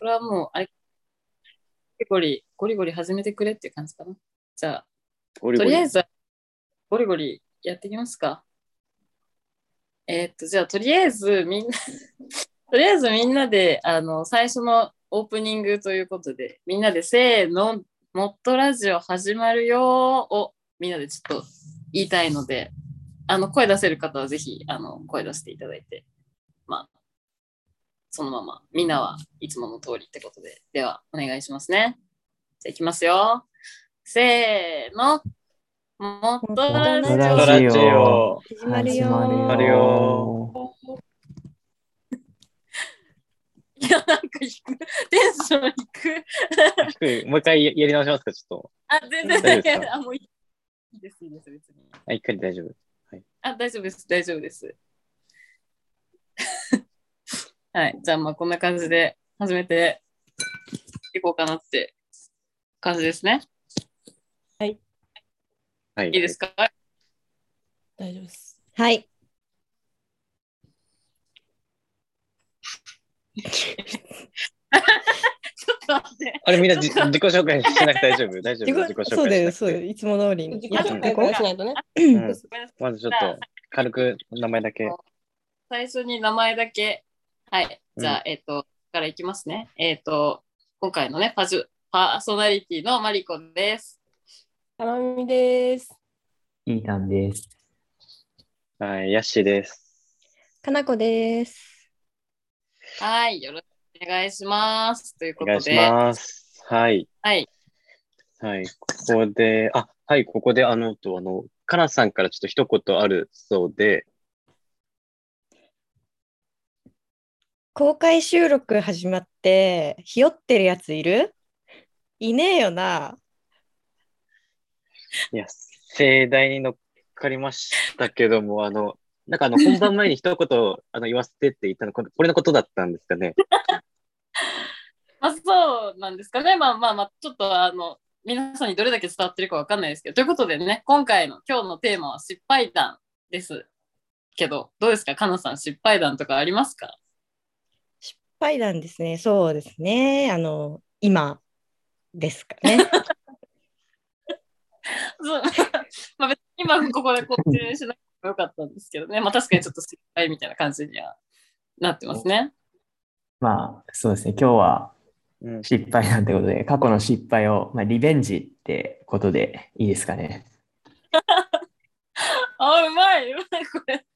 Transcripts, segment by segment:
これはもう、あれ、ゴリゴリ、ゴリゴリ始めてくれっていう感じかな。じゃあ、ゴリゴリとりあえず、ゴリゴリやっていきますか。えーっと、じゃあ、とりあえず、みんな、とりあえずみんなで、あの、最初のオープニングということで、みんなで、せーの、もっとラジオ始まるよーを、みんなでちょっと言いたいので、あの、声出せる方はぜひ、あの、声出していただいて、まあ、そのまま、みんなはいつもの通りってことで、では、お願いしますね。じゃあ、いきますよ。せーの。もっとラジオ。ラジオ始まるよ始まるよ いや、なんか低く、テンション低く。もう一回ややり直しますか、ちょっと。あ、全然大丈夫ですか？あ、もういいいいです、いいです、別に。あ、一回で大丈夫。あ、大丈夫です、大丈夫です。はい、じゃあ、まあ、こんな感じで始めていこうかなって感じですね。はい。いいですか？大丈夫です。はい。ちょっと待って。あれ、みんなじ自己紹介しなくて大丈夫？大丈夫？自己自己紹介そうだよ、しそうだよ。いつも通りに自己やっていこう紹介し。ないとね。まずちょっと、軽く名前だけ。最初に名前だけ。はい。じゃあ、えっ、と、からいきますね。えっ、と、今回のね、パジュパーソナリティのマリコです。たまみです。いいたんです。はい、ヤッシーです。かなこです。はい。よろしくお願いします。ということで。お願いします。はい。はい。はい。ここで、あ、はい、ここで、あの、と、あの、かなさんからちょっと一言あるそうで、公開収録始まって、ひよってるやついる？いねえよな。いや、盛大に乗っかりましたけども、あの、なんかあの、本番前に一言、あの、言わせてって言ったの、これこれのことだったんですかね？ま あ、そうなんですかね。まあまあまあ、ちょっとあの、皆さんにどれだけ伝わってるかわかんないですけど、ということでね、今回の今日のテーマは失敗談ですけど、どうですか、かなさん、失敗談とかありますか？失敗談ですね。そうですね。あの、今ですかね。そう まあ別に今ここでこっちにしなくてもよかったんですけどね、まあ確かにちょっと失敗みたいな感じにはなってますね。まあ、そうですね。今日はうん。失敗なんてことで、過去の失敗を、まあ、リベンジってことでいいですかね。あ、うまい、うまい、これ。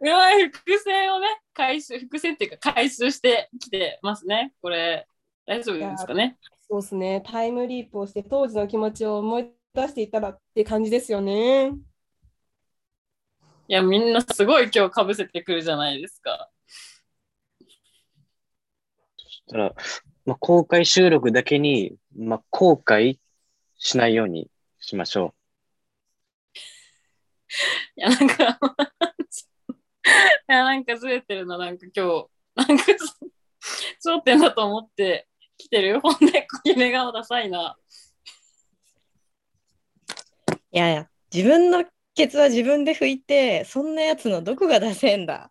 うまい、伏線をね、回収、伏線っていうか回収してきてますね。これ、大丈夫ですかね？そうですね。タイムリープをして当時の気持ちを思い出していたらって感じですよね。いや、みんなすごい今日かぶせてくるじゃないですか。そしたら、まあ、公開収録だけに、まあ、後悔しないようにしましょ いや、なんか、い や、なんかずれてるな、なんか今日、なんか、焦点だと思って来てる。ほんで、夢顔ダサいな。いやいや、自分のケツは自分で拭いて、そんなやつのどこが出せんだ。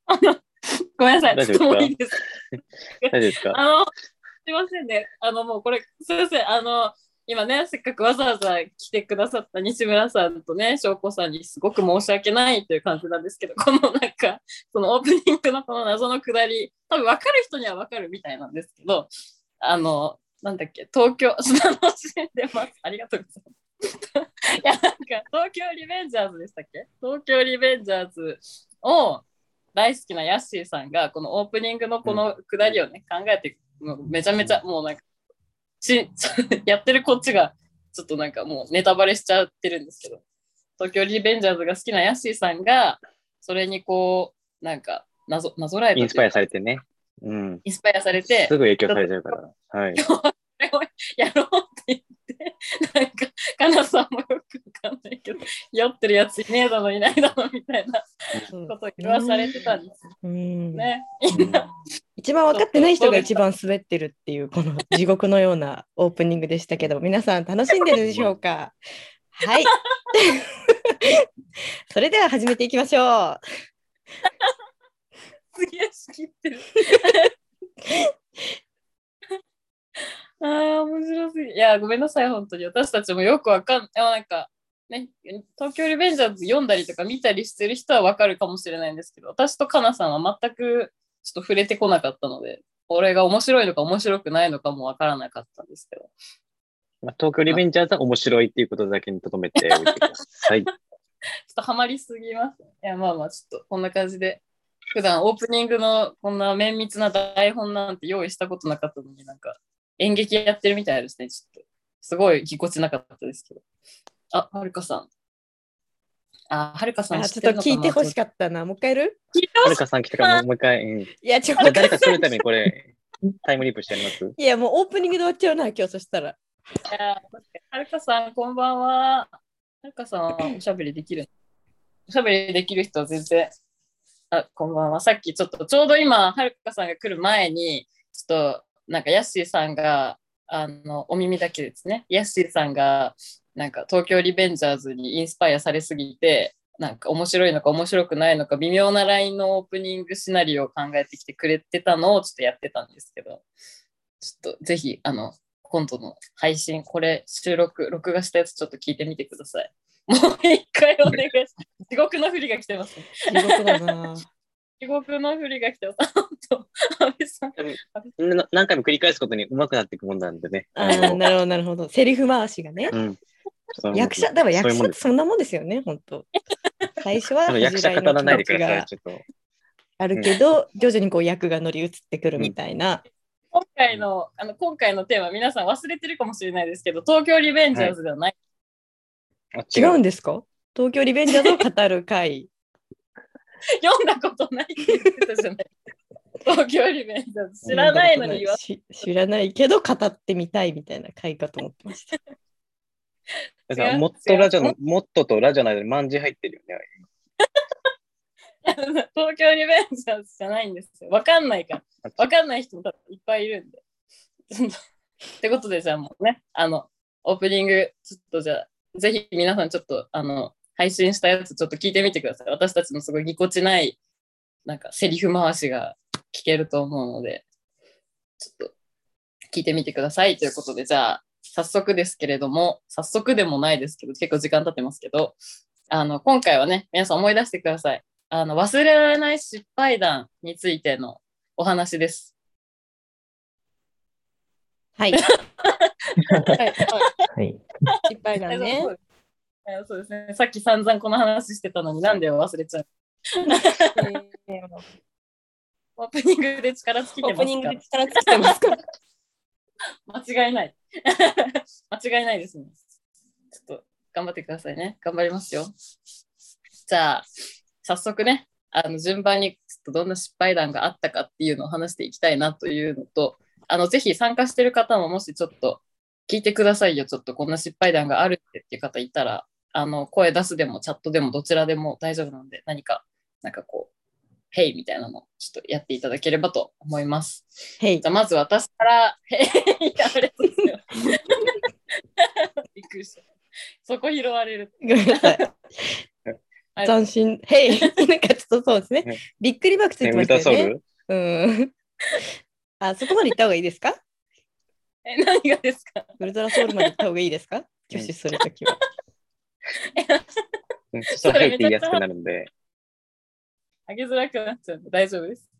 あの、ごめんなさい、ちょっともういいです。う。大丈夫ですか？あの、すいませんね。あの、もうこれ、すいません。あの、今ね、せっかくわざわざ来てくださった西村さんとね、翔子さんにすごく申し訳ないという感じなんですけど、このなんか、そのオープニングのこの謎のくだり、多分分かる人には分かるみたいなんですけど、あの、なんだっけ、東京、楽しんでます。ありがとうございます。いや、なんか、東京リベンジャーズでしたっけ？東京リベンジャーズを大好きなヤッシーさんが、このオープニングのこのくだりをね、考えて、めちゃめちゃ、もうなんか、し やってるこっちが、ちょっとなんかもうネタバレしちゃってるんですけど、東京リベンジャーズが好きなヤッシーさんが、それにこう、なんか、なぞなぞらえたというかインスパイアされてね。うん。インスパイアされて、すぐ影響されちゃうから。はい。やろうって、なんか、かなさんもよくわかんないけど、酔ってるやついねえだのいないだのみたいなことを言わされてたんですようんね。一番分かってない人が一番滑ってるっていうこの地獄のようなオープニングでしたけど皆さん楽しんでるでしょうか？はい。それでは始めていきましょう。すげえ仕切ってる。ああ、面白すぎ。いや、ごめんなさい、本当に。私たちもよくわかんない。なんか、ね、東京リベンジャーズ読んだりとか見たりしてる人はわかるかもしれないんですけど、私とかなさんは全くちょっと触れてこなかったので、これが面白いのか面白くないのかもわからなかったんですけど。まあ、東京リベンジャーズは面白いっていうことだけに留めておいてください。ちょっとハマりすぎます。いや、まあまあ、ちょっとこんな感じで。普段オープニングのこんな綿密な台本なんて用意したことなかったのになんか演劇やってるみたいですね。ちょっとすごいぎこちなかったですけど。あ、はるかさん。あ、はるかさんあちょっと聞いてほしかったな。もう一回やる？はるかさん来たからもう一回、うん、じいや、ちょっと誰か撮るためにこれ、タイムリープしてやります？いや、もうオープニングで終わっちゃうな、今日そしたら。はるかさん、こんばんは。はるかさんはおしゃべりできる？おしゃべりできる人は全然。あ、こんばんは。さっきちょっと、ちょうど今、はるかさんが来る前に、ちょっと、なんか、ヤッシーさんが、あの、お耳だけですね。ヤッシーさんが、なんか、東京リベンジャーズにインスパイアされすぎて、なんか面白いのか面白くないのか微妙なラインのオープニングシナリオを考えてきてくれてたのをちょっとやってたんですけど、ちょっとぜひ、あの、今度の配信、これ収録、録画したやつちょっと聞いてみてください。もう一回お願いします。地獄の振りが来てます、ね。地獄だな。地獄の振りが来てます。本当安倍さん。な何回も繰り返すことに上手くなっていくもんなんでね。あーなるほど、なるほど。セリフ回しがね。うん。役者、でも役者ってそんなもんですよね、本当。最初は役者語らないでください、ちょっと。あるけど、徐々にこう役が乗り移ってくるみたいな。今回のあの今回のテーマ、皆さん忘れてるかもしれないですけど、東京リベンジャーズではない。あ違うんですか？東京リベンジャーズを語る回。読んだことないって言ってたじゃない。東京リベンジャーズ知らないのに言わし 知らないけど語ってみたいみたいな回かと思ってました。だからモットラジオの、モットとラジオの間に万字入ってるよね。東京リベンジャーズじゃないんですよ。わかんないから。わかんない人も多分いっぱいいるんで。ってことで、じゃあもうね、あの、オープニング、ちょっとじゃあ、ぜひ皆さんちょっと、あの、配信したやつちょっと聞いてみてください。私たちのすごいぎこちない、なんかセリフ回しが聞けると思うので、ちょっと聞いてみてくださいということで、じゃあ、早速ですけれども、早速でもないですけど、結構時間経ってますけど、あの、今回はね、皆さん思い出してください。あの、忘れられない失敗談についてのお話です。はい。はい、はい。失敗だね。そうえそうですね。さっき散々この話してたのになんで忘れちゃう。え ーオープニングで力尽きてますか？オープニングで力尽きてますか？間違いない。間違いないですね。ちょっと頑張ってくださいね。頑張りますよ。じゃあ、早速ね、あの順番にちょっとどんな失敗談があったかっていうのを話していきたいなというのと、あのぜひ参加してる方ももしちょっと聞いてくださいよ、ちょっとこんな失敗談があるってっていう方いたら、あの声出すでもチャットでもどちらでも大丈夫なので、何か、なんかこう、ヘイみたいなのをちょっとやっていただければと思います。へいじゃ。あまず私から、へい、ありがとうございます。びっくりした。そこ拾われる。ごめんなさい。はい斬新。へい。なんかちょっとそうですねね。びっくりマークついね、てましたよね。トラソウルうん。あ、そこまで行った方がいいですか？え、何がですか？ウルトラソウルまで行った方がいいですか？挙手するときは。うんそしたらヘイって言いやすくなるんで。あげづらくなっちゃうんで大丈夫です。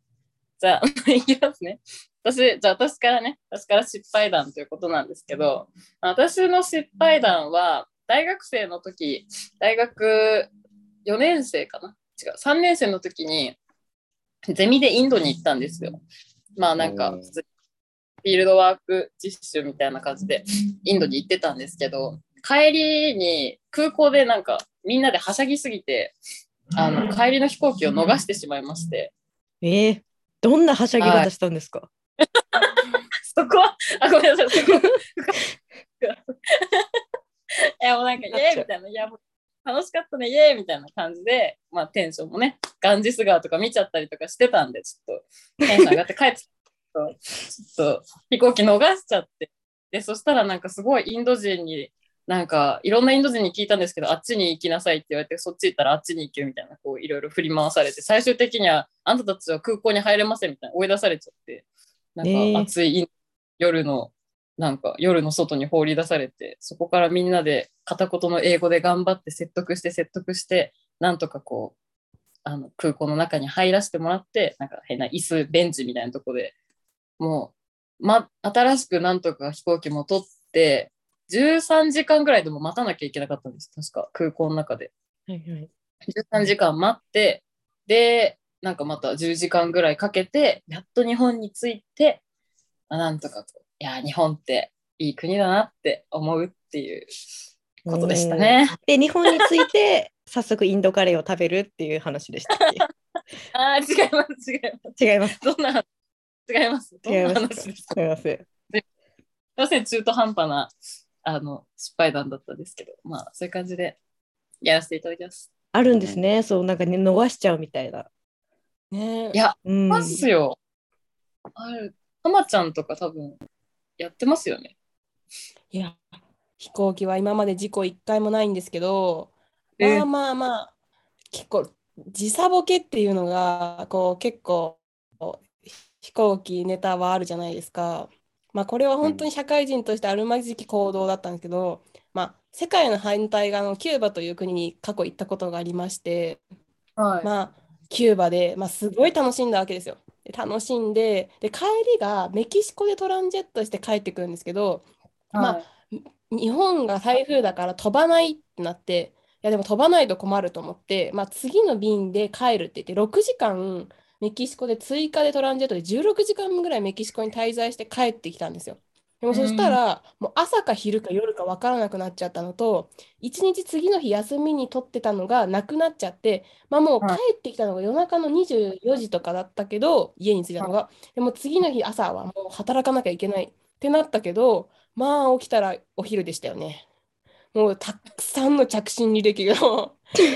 じゃあ、いきますね。私、じゃあ私からね、私から失敗談ということなんですけど、私の失敗談は、大学生の時、大学4年生かな違う、3年生の時に、ゼミでインドに行ったんですよ。まあなんか、フィールドワーク実習みたいな感じで、インドに行ってたんですけど、帰りに空港でなんかみんなではしゃぎすぎて、あの帰りの飛行機を逃してしまいまして、えー、どんなはしゃぎ方したんですか？そこは、あ、ごめんなさい、そこは。いや、もうなんか、イエーイみたいな、いや、もう楽しかったね、イエーイみたいな感じで、まあテンションもね、ガンジス川とか見ちゃったりとかしてたんで、ちょっとテンション上がって帰ってちょっと飛行機逃しちゃって、で、そしたらなんかすごいインド人になんかいろんなインド人に聞いたんですけどあっちに行きなさいって言われてそっち行ったらあっちに行けみたいなこういろいろ振り回されて最終的にはあんたたちは空港に入れませんみたいな追い出されちゃってなんか暑い夜のなんか夜の外に放り出されてそこからみんなで片言の英語で頑張って説得して説得してなんとかこうあの空港の中に入らせてもらってなんか変な椅子ベンチみたいなとこでもう、ま、新しくなんとか飛行機も取って13時間ぐらいでも待たなきゃいけなかったんです確か空港の中ではいはい。13時間待ってでなんかまた10時間ぐらいかけてやっと日本に着いてあなんとかこういや日本っていい国だなって思うっていうことでしたね。で、日本について、早速インドカレーを食べるっていう話でしたっ あー違います違います。け違います。どんな違います。違います。違います。すいません中途半端なあの失敗談だったんですけどまあそういう感じでやらせていただきます。あるんですね。そう、なんかね、逃しちゃうみたいな。ねいやうん。ますよ。あるたまちゃんとか多分やってますよね。いや、飛行機は今まで事故一回もないんですけど、えまあまあまあ、結構時差ボケっていうのが、こう結構飛行機ネタはあるじゃないですか。まあこれは本当に社会人としてあるまじき行動だったんですけど、まあ世界の反対側のキューバという国に過去行ったことがありまして、はい。まあ、キューバで、まあ、すごい楽しんだわけですよ。で楽しんでで、帰りがメキシコでトランジェットして帰ってくるんですけど、まあ日本が台風だから飛ばないってなって、いやでも飛ばないと困ると思って、まあ、次の便で帰るって言って、6時間メキシコで追加でトランジェットで16時間ぐらいメキシコに滞在して帰ってきたんですよ。でもそしたら、もう朝か昼か夜か分からなくなっちゃったのと、一日次の日休みに取ってたのがなくなっちゃって、まあもう帰はいってきたのが夜中の24時とかだったけど、家に着いたのが。でも次の日朝はもう働かなきゃいけないってなったけど、まあ起きたらお昼でしたよね。もうたくさんの着信履歴が、うわ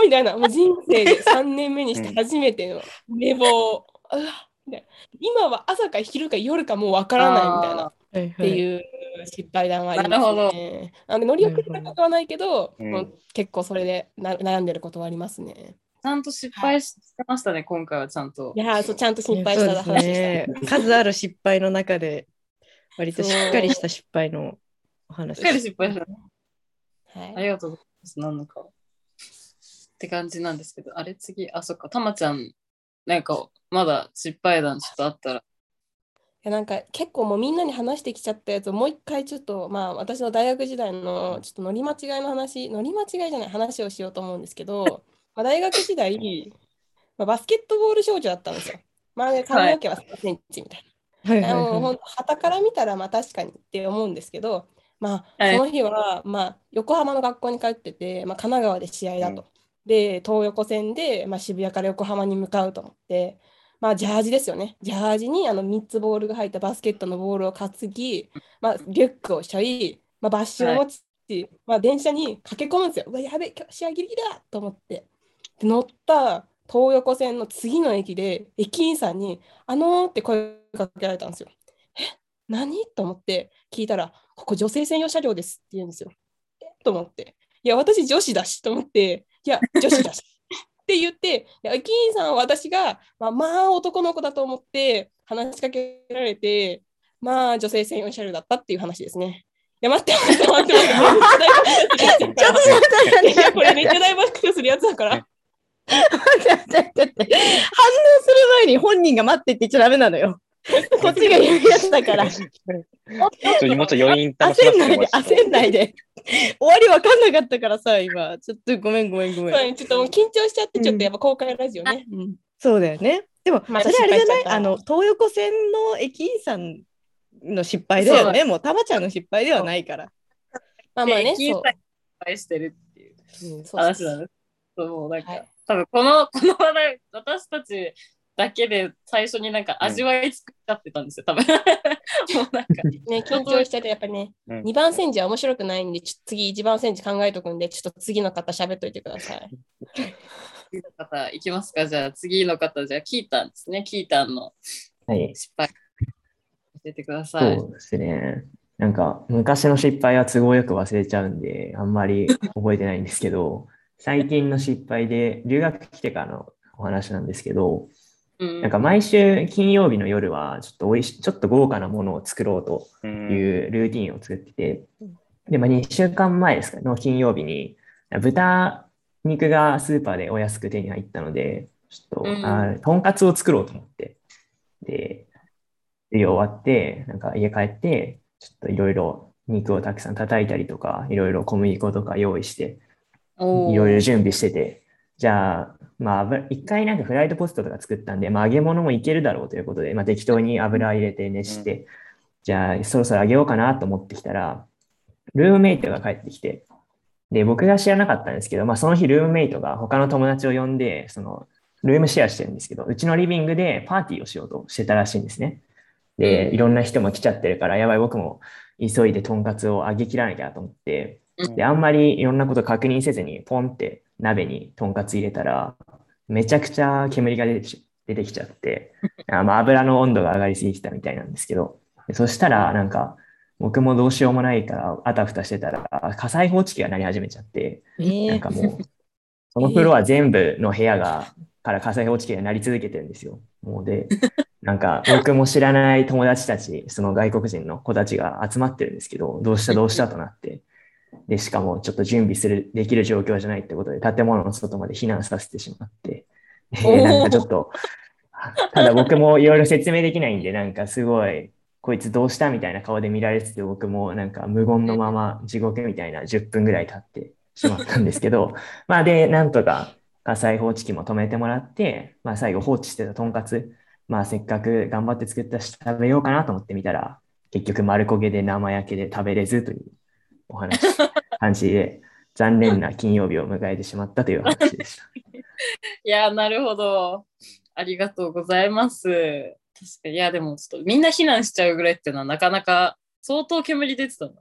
ーみたいな、もう人生で 3年目にして初めての寝坊。うわみたいな今は朝か昼か夜かもうわからないみたいな。はいっていう失敗談がありますね。なので乗り遅れたことはないけど、うんもう結構それでな悩んでることはありますね。ちゃんと失敗してましたね、今回はちゃんとい。やーそうちゃんと心ね配した話でですした。ね。数ある失敗の中で、割としっかりした失敗のお話しっかり失敗した。はいありがとうございます。なんのか。って感じなんですけど、あれ次、あ、そっか、たまちゃん、なんか、まだ失敗談ちょっとあったら。いやなんか結構もうみんなに話してきちゃったやつをもう一回ちょっとまあ私の大学時代のちょっと乗り間違いの話乗り間違いじゃない話をしようと思うんですけど、まあ、大学時代、まあ、バスケットボール少女だったんですよ。まあね髪の毛は3センチみたいな。はいはいはい。あのほん旗から見たらまあ確かにって思うんですけど、まあ、はいその日は、まあ、横浜の学校に帰ってて、まあ、神奈川で試合だと。で、東横線で、まあ、渋谷から横浜に向かうと思って、まあ、ジャージですよね。ジャージにあの3つボールが入ったバスケットのボールを担ぎ、まあ、リュックをしょい、まあ、バッシュを持ち、まあ、電車に駆け込むんですよ。うわ、やべえ、今日試合ギリギリだと思って。で乗った東横線の次の駅で、駅員さんに、あのーって声かけられたんですよ。え何？と思って聞いたら、ここ女性専用車両ですって言うんですよ。え？と思って。いや、私女子だしと思って、いや、女子だし。って言って、駅員さんは私が、まあ、まあ男の子だと思って話しかけられて、まあ女性専用車両だったっていう話ですね。いや、待って待って待って待って。ちょっと待って待ってこれめっちゃ大爆笑するやつだから。待って待って待って反応する前に本人が待ってって言っちゃダメなのよ。こっちが言うやつだから。ちょっともうちょっと余韻楽しま焦んないで、焦んないで。終わりわかんなかったからさ、今。ちょっとごめんごめんごめん。そうちょっともう緊張しちゃって、ちょっとやっぱ公開ラジオね。うんそうだよね。でも、そまたれあれじゃない？あの、東横線の駅員さんの失敗だよね。もう、たまちゃんの失敗ではないから。まあまあね、そう敗してるっていううんそう話なんです。そうもうなんか、はい多分この、この話題、私たちだけで最初になんか味わい作っちゃってたんですよ、多分。もうなんか、ね、緊張しちゃって、やっぱりね、うん2番煎じは面白くないんで、ちょ次1番煎じ考えとくんで、ちょっと次の方喋っといてください。次の方いきますか？じゃあ次の方、じゃあキータンですね。キータンのはい。失敗教えてください。そうですね。なんか昔の失敗は都合よく忘れちゃうんで、あんまり覚えてないんですけど、最近の失敗で留学来てからのお話なんですけど、うんなんか毎週金曜日の夜はちょっとおいしちょっと豪華なものを作ろうとうん。いうルーティンを作っててうん、で、まあ、2週間前ですかの金曜日に豚肉がスーパーでお安く手に入ったので、ちょっと、うん。あとんかつを作ろうと思って、で、授業終わって、なんか家帰って、ちょっといろいろ肉をたくさん叩いたりとか、いろいろ小麦粉とか用意して、いろいろ準備してて、じゃあ、まあ油、一回なんかフライドポテトとか作ったんで、まあ、揚げ物もいけるだろうということで、まあ、適当に油入れて熱して、じゃあ、そろそろ揚げようかなと思ってきたら、ルームメイトが帰ってきて、で、僕が知らなかったんですけど、まあ、その日ルームメイトが他の友達を呼んで、その、ルームシェアしてるんですけど、うちのリビングでパーティーをしようとしてたらしいんですね。で、うん。いろんな人も来ちゃってるから、やばい、僕も急いでとんかつを揚げ切らなきゃと思って、で、あんまりいろんなこと確認せずに、ポンって鍋にとんかつ入れたら、めちゃくちゃ煙が出てきちゃって、あまあ、油の温度が上がりすぎてたみたいなんですけど、でそしたら、なんか、僕もどうしようもないから、あたふたしてたら、火災報知器が鳴り始めちゃって、えーなんかもう、そのフロア全部の部屋が、から火災報知器が鳴り続けてるんですよ。もうで、なんか僕も知らない友達たち、その外国人の子たちが集まってるんですけど、どうしたどうしたとなって、で、しかもちょっと準備する、できる状況じゃないってことで、建物の外まで避難させてしまって、なんかちょっと、ただ僕もいろいろ説明できないんで、なんかすごい、こいつどうしたみたいな顔で見られてて、僕もなんか無言のまま地獄みたいな10分ぐらい経ってしまったんですけど、まあで、なんとか火災報知器も止めてもらって、まあ最後放置してたとんかつ、まあせっかく頑張って作ったし食べようかなと思ってみたら、結局丸焦げで生焼けで食べれずというお話、感じで、残念な金曜日を迎えてしまったという話でした。いや、なるほど。ありがとうございます。確かに、いや、でもちょっとみんな避難しちゃうぐらいっていうのはなかなか相当煙出てたの。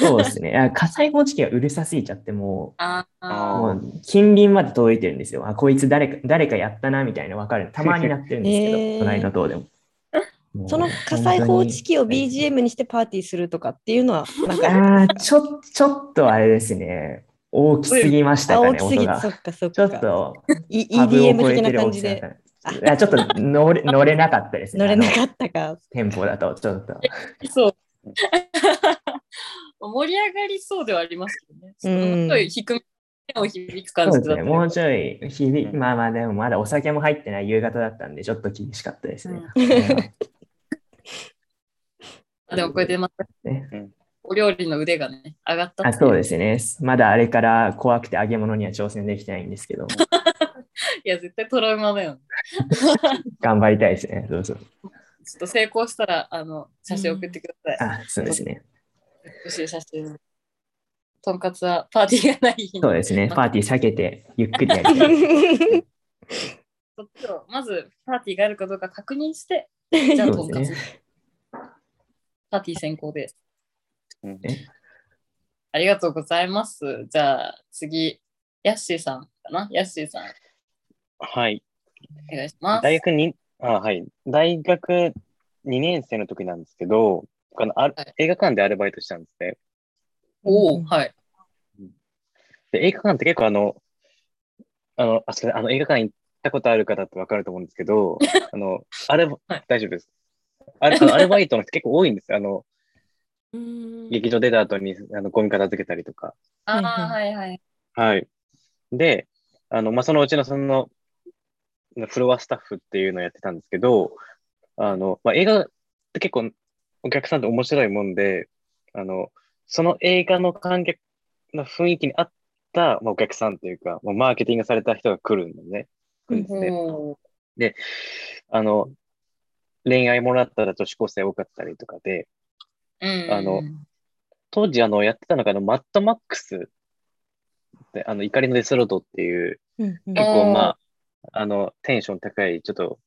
そうですね。あ火災報知器がうるさすぎちゃって、もあう、あもう近隣まで届いてるんですよ。あ、こいつ誰か、誰かやったな、みたいなわかる。たまになってるんですけど、へー隣の塔でも。その火災報知器を BGM にしてパーティーするとかっていうのは、なんか、ああ、ちょ、ちょっとあれですね。大きすぎましたかね、大きすぎ。そっかそっちょっか。と、EDM 的な感じでいやちょっと乗れ乗れなかったですね。乗れなかったか。テンポだと、ちょっと。そう。盛り上がりそうではありますけどね。うんすごい低めを響く感。じだったもうちょい、響まあまあ、でもまだお酒も入ってない夕方だったんで、ちょっと厳しかったですね。あでもこれでまたねお料理の腕がね、上がったあそうですね。まだあれから怖くて揚げ物には挑戦できてないんですけど、いや、絶対トラウマだよね。頑張りたいですね。どうぞ。ちょっと成功したら、あの、写真送ってください。あ、そうですね。美しい写真。とんかつはパーティーがない。そうですね。パーティー避けて、ゆっくりやりたい。そっちをまずパーティーがあるかどうか確認して、じゃあとんかつ。パーティー先行で。うんありがとうございます。じゃあ次、ヤッシーさんかな？ヤッシーさん、はい。お願いします。大学に、あ、はい。大学2年生の時なんですけど、あのあはい映画館でアルバイトしたんですね。おお、はい。で、映画館って結構あの、あの、あ、それ、あの映画館行ったことある方ってわかると思うんですけど、あの、あれ、はい大丈夫です。あれアルバイトの人結構多いんですよ。あの、うん劇場出た後に、あの、ゴミ片付けたりとか。ああ、ははいはい。はい。で、あの、まあ、そのうちのその、フロアスタッフっていうのをやってたんですけど、あの、まあ、映画って結構お客さんって面白いもんで、あの、その映画の観客の雰囲気に合った、まあ、お客さんというか、まあ、マーケティングされた人が来るんですね。来るんですね。おあの、恋愛もらったら女子高生多かったりとかで、うんあの当時あの、やってたのがあの、マッドマックスって、あの、怒りのデスロードっていう、結構まあ、あの、テンション高い、ちょっと、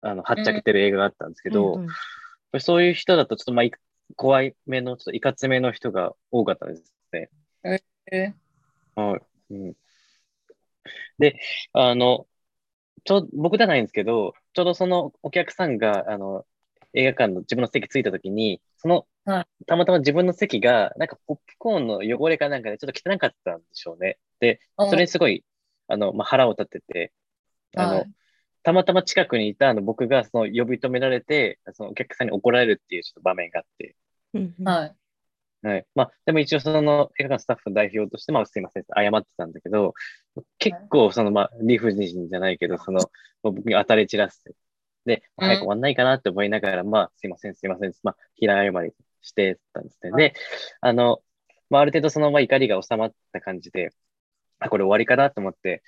あの、はっちゃけてる映画があったんですけど、うんうんそういう人だとちょっとまあ、い怖いめの、ちょっといかつめの人が多かったですね。えはい。うん。で、あの、ちょう、僕じゃないんですけど、ちょうどそのお客さんが、あの、映画館の自分の席着いた時に、その、はたまたま自分の席が、なんかポップコーンの汚れかなんかでちょっと汚かったんでしょうね。で、それにすごい、あの、まあ、腹を立てて、あの、はいたまたま近くにいたあの僕がその呼び止められて、そのお客さんに怒られるっていうちょっと場面があって、はい。はい。まあ、でも一応その映画館のスタッフの代表として、まあ、すいません、謝ってたんだけど、結構その、まあ、理不尽じゃないけど、その、僕に当たり散らす。で、うん早く終わんないかなって思いながら、まあ、すいません、すいません、まあ、平謝りしてたんですね。で、あの、まあ、ある程度その、まあ、怒りが収まった感じで、あ、これ終わりかなと思って、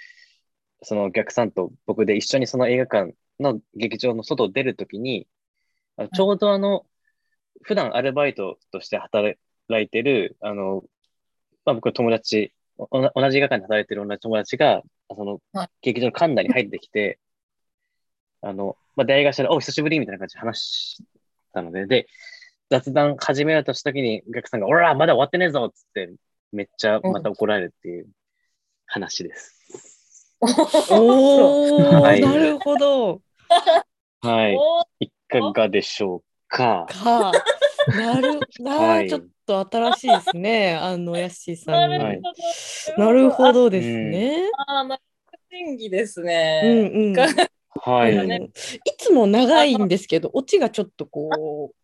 そのお客さんと僕で一緒にその映画館の劇場の外を出るときに、ちょうどあの、普段アルバイトとして働いてる、あの、まあ僕の友達、同じ映画館で働いてる同じ友達が、そのはい劇場の館内に入ってきて、あの、まあ出会い頭で、お、久しぶりみたいな感じで話したので、で、雑談始めようとしたときに、お客さんが、おら、まだ終わってねえぞっつって、めっちゃまた怒られるっていう話です。おー、はいなるほど。はい。いかがでしょうか。か。なる、なはいちょっと新しいですね。あの、ヤッシーさなんるの。はいほど。なるほどですね。ああ、なんか演技ですうんね。うん。がはい。うんいつも長いんですけど、オチがちょっとこう、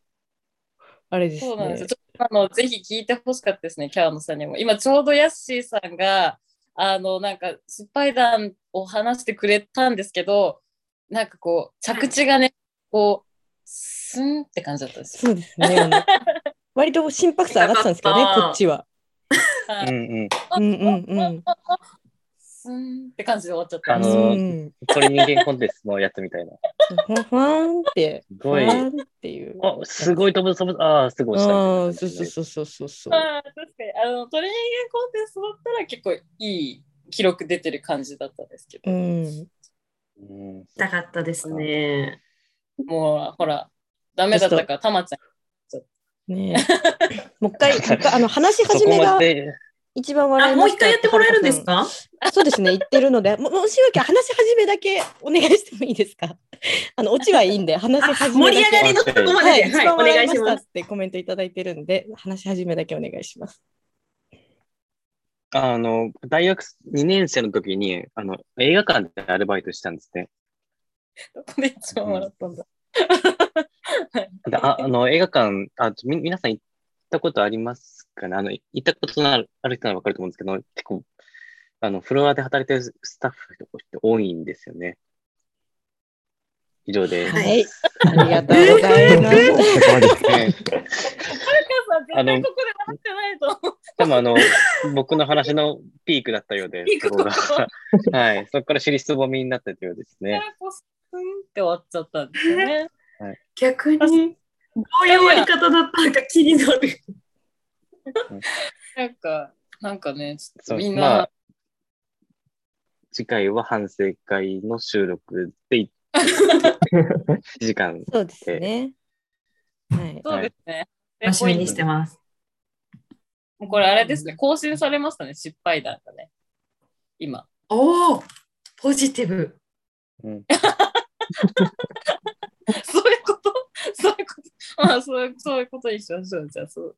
あれですねそうなんですよ。。あのぜひ聞いてほしかったですね、キャーノさんにも。今ちょうどヤッシーさんが、あの、なんか、失敗談を話してくれたんですけど、なんかこう、着地がね、こう、スンって感じだったんですよ。そうですね。割と心拍数上がってたんですけどね、こっちは。はいうんうん。うんうんうん。スンって感じで終わっちゃったあ。のうん、鳥人間コンテストのやつみたいな。ふわんって、すごい。っていう。あ、すごい飛ぶ飛ぶ。ああ、すごいああ、そうでそうそうそうそう。あー確かに、あの、鳥人間コンテストだったら結構いい記録出てる感じだったんですけど、うん。うん。たかったですね。もう、ほら、ダメだったから、たまちゃん。ねえ。もう一回、あの話し始めが一番笑あ、いもう一回やってもらえるんですか？あそうですね、言ってるので、ももしよけ話し始めだけお願いしてもいいですか？あの、オチはいいんで、話しあ始めだけ。盛り上がりのとこまはい、でで、はい、一番お笑いましたっ願いします。てコメントいただいてるんで、話し始めだけお願いします。あの、大学2年生の時に、あの、映画館でアルバイトしたんですね。どこで一番笑ったんだ？でああの、映画館、あ、み、皆さん行ったことありますかね？あの、行ったことのあるある人ならわかると思うんですけど、結構、あの、フロアで働いてるスタッフの人って多いんですよね。以上です。はい、ありがとうございます。そこまでねさん、絶対ここで笑ってないと思う。多分あの、僕の話のピークだったようでピー、クそこが。はい。そこから尻すぼみになったようですね。って終わっちゃったんですよね。逆に、どういう終わり方だったのか気になる。なんか、なんかね、ちょっとみんな、まあ次回は反省会の収録で1 時間。そうですね。はい。そうですね。楽しみにしてます。もうこれあれですね、更新されましたね、失敗談がね。今。おおポジティブ。うん、そういうこと？そういうこと？まあそういう、そういうことにしましょう。じゃあ、そう。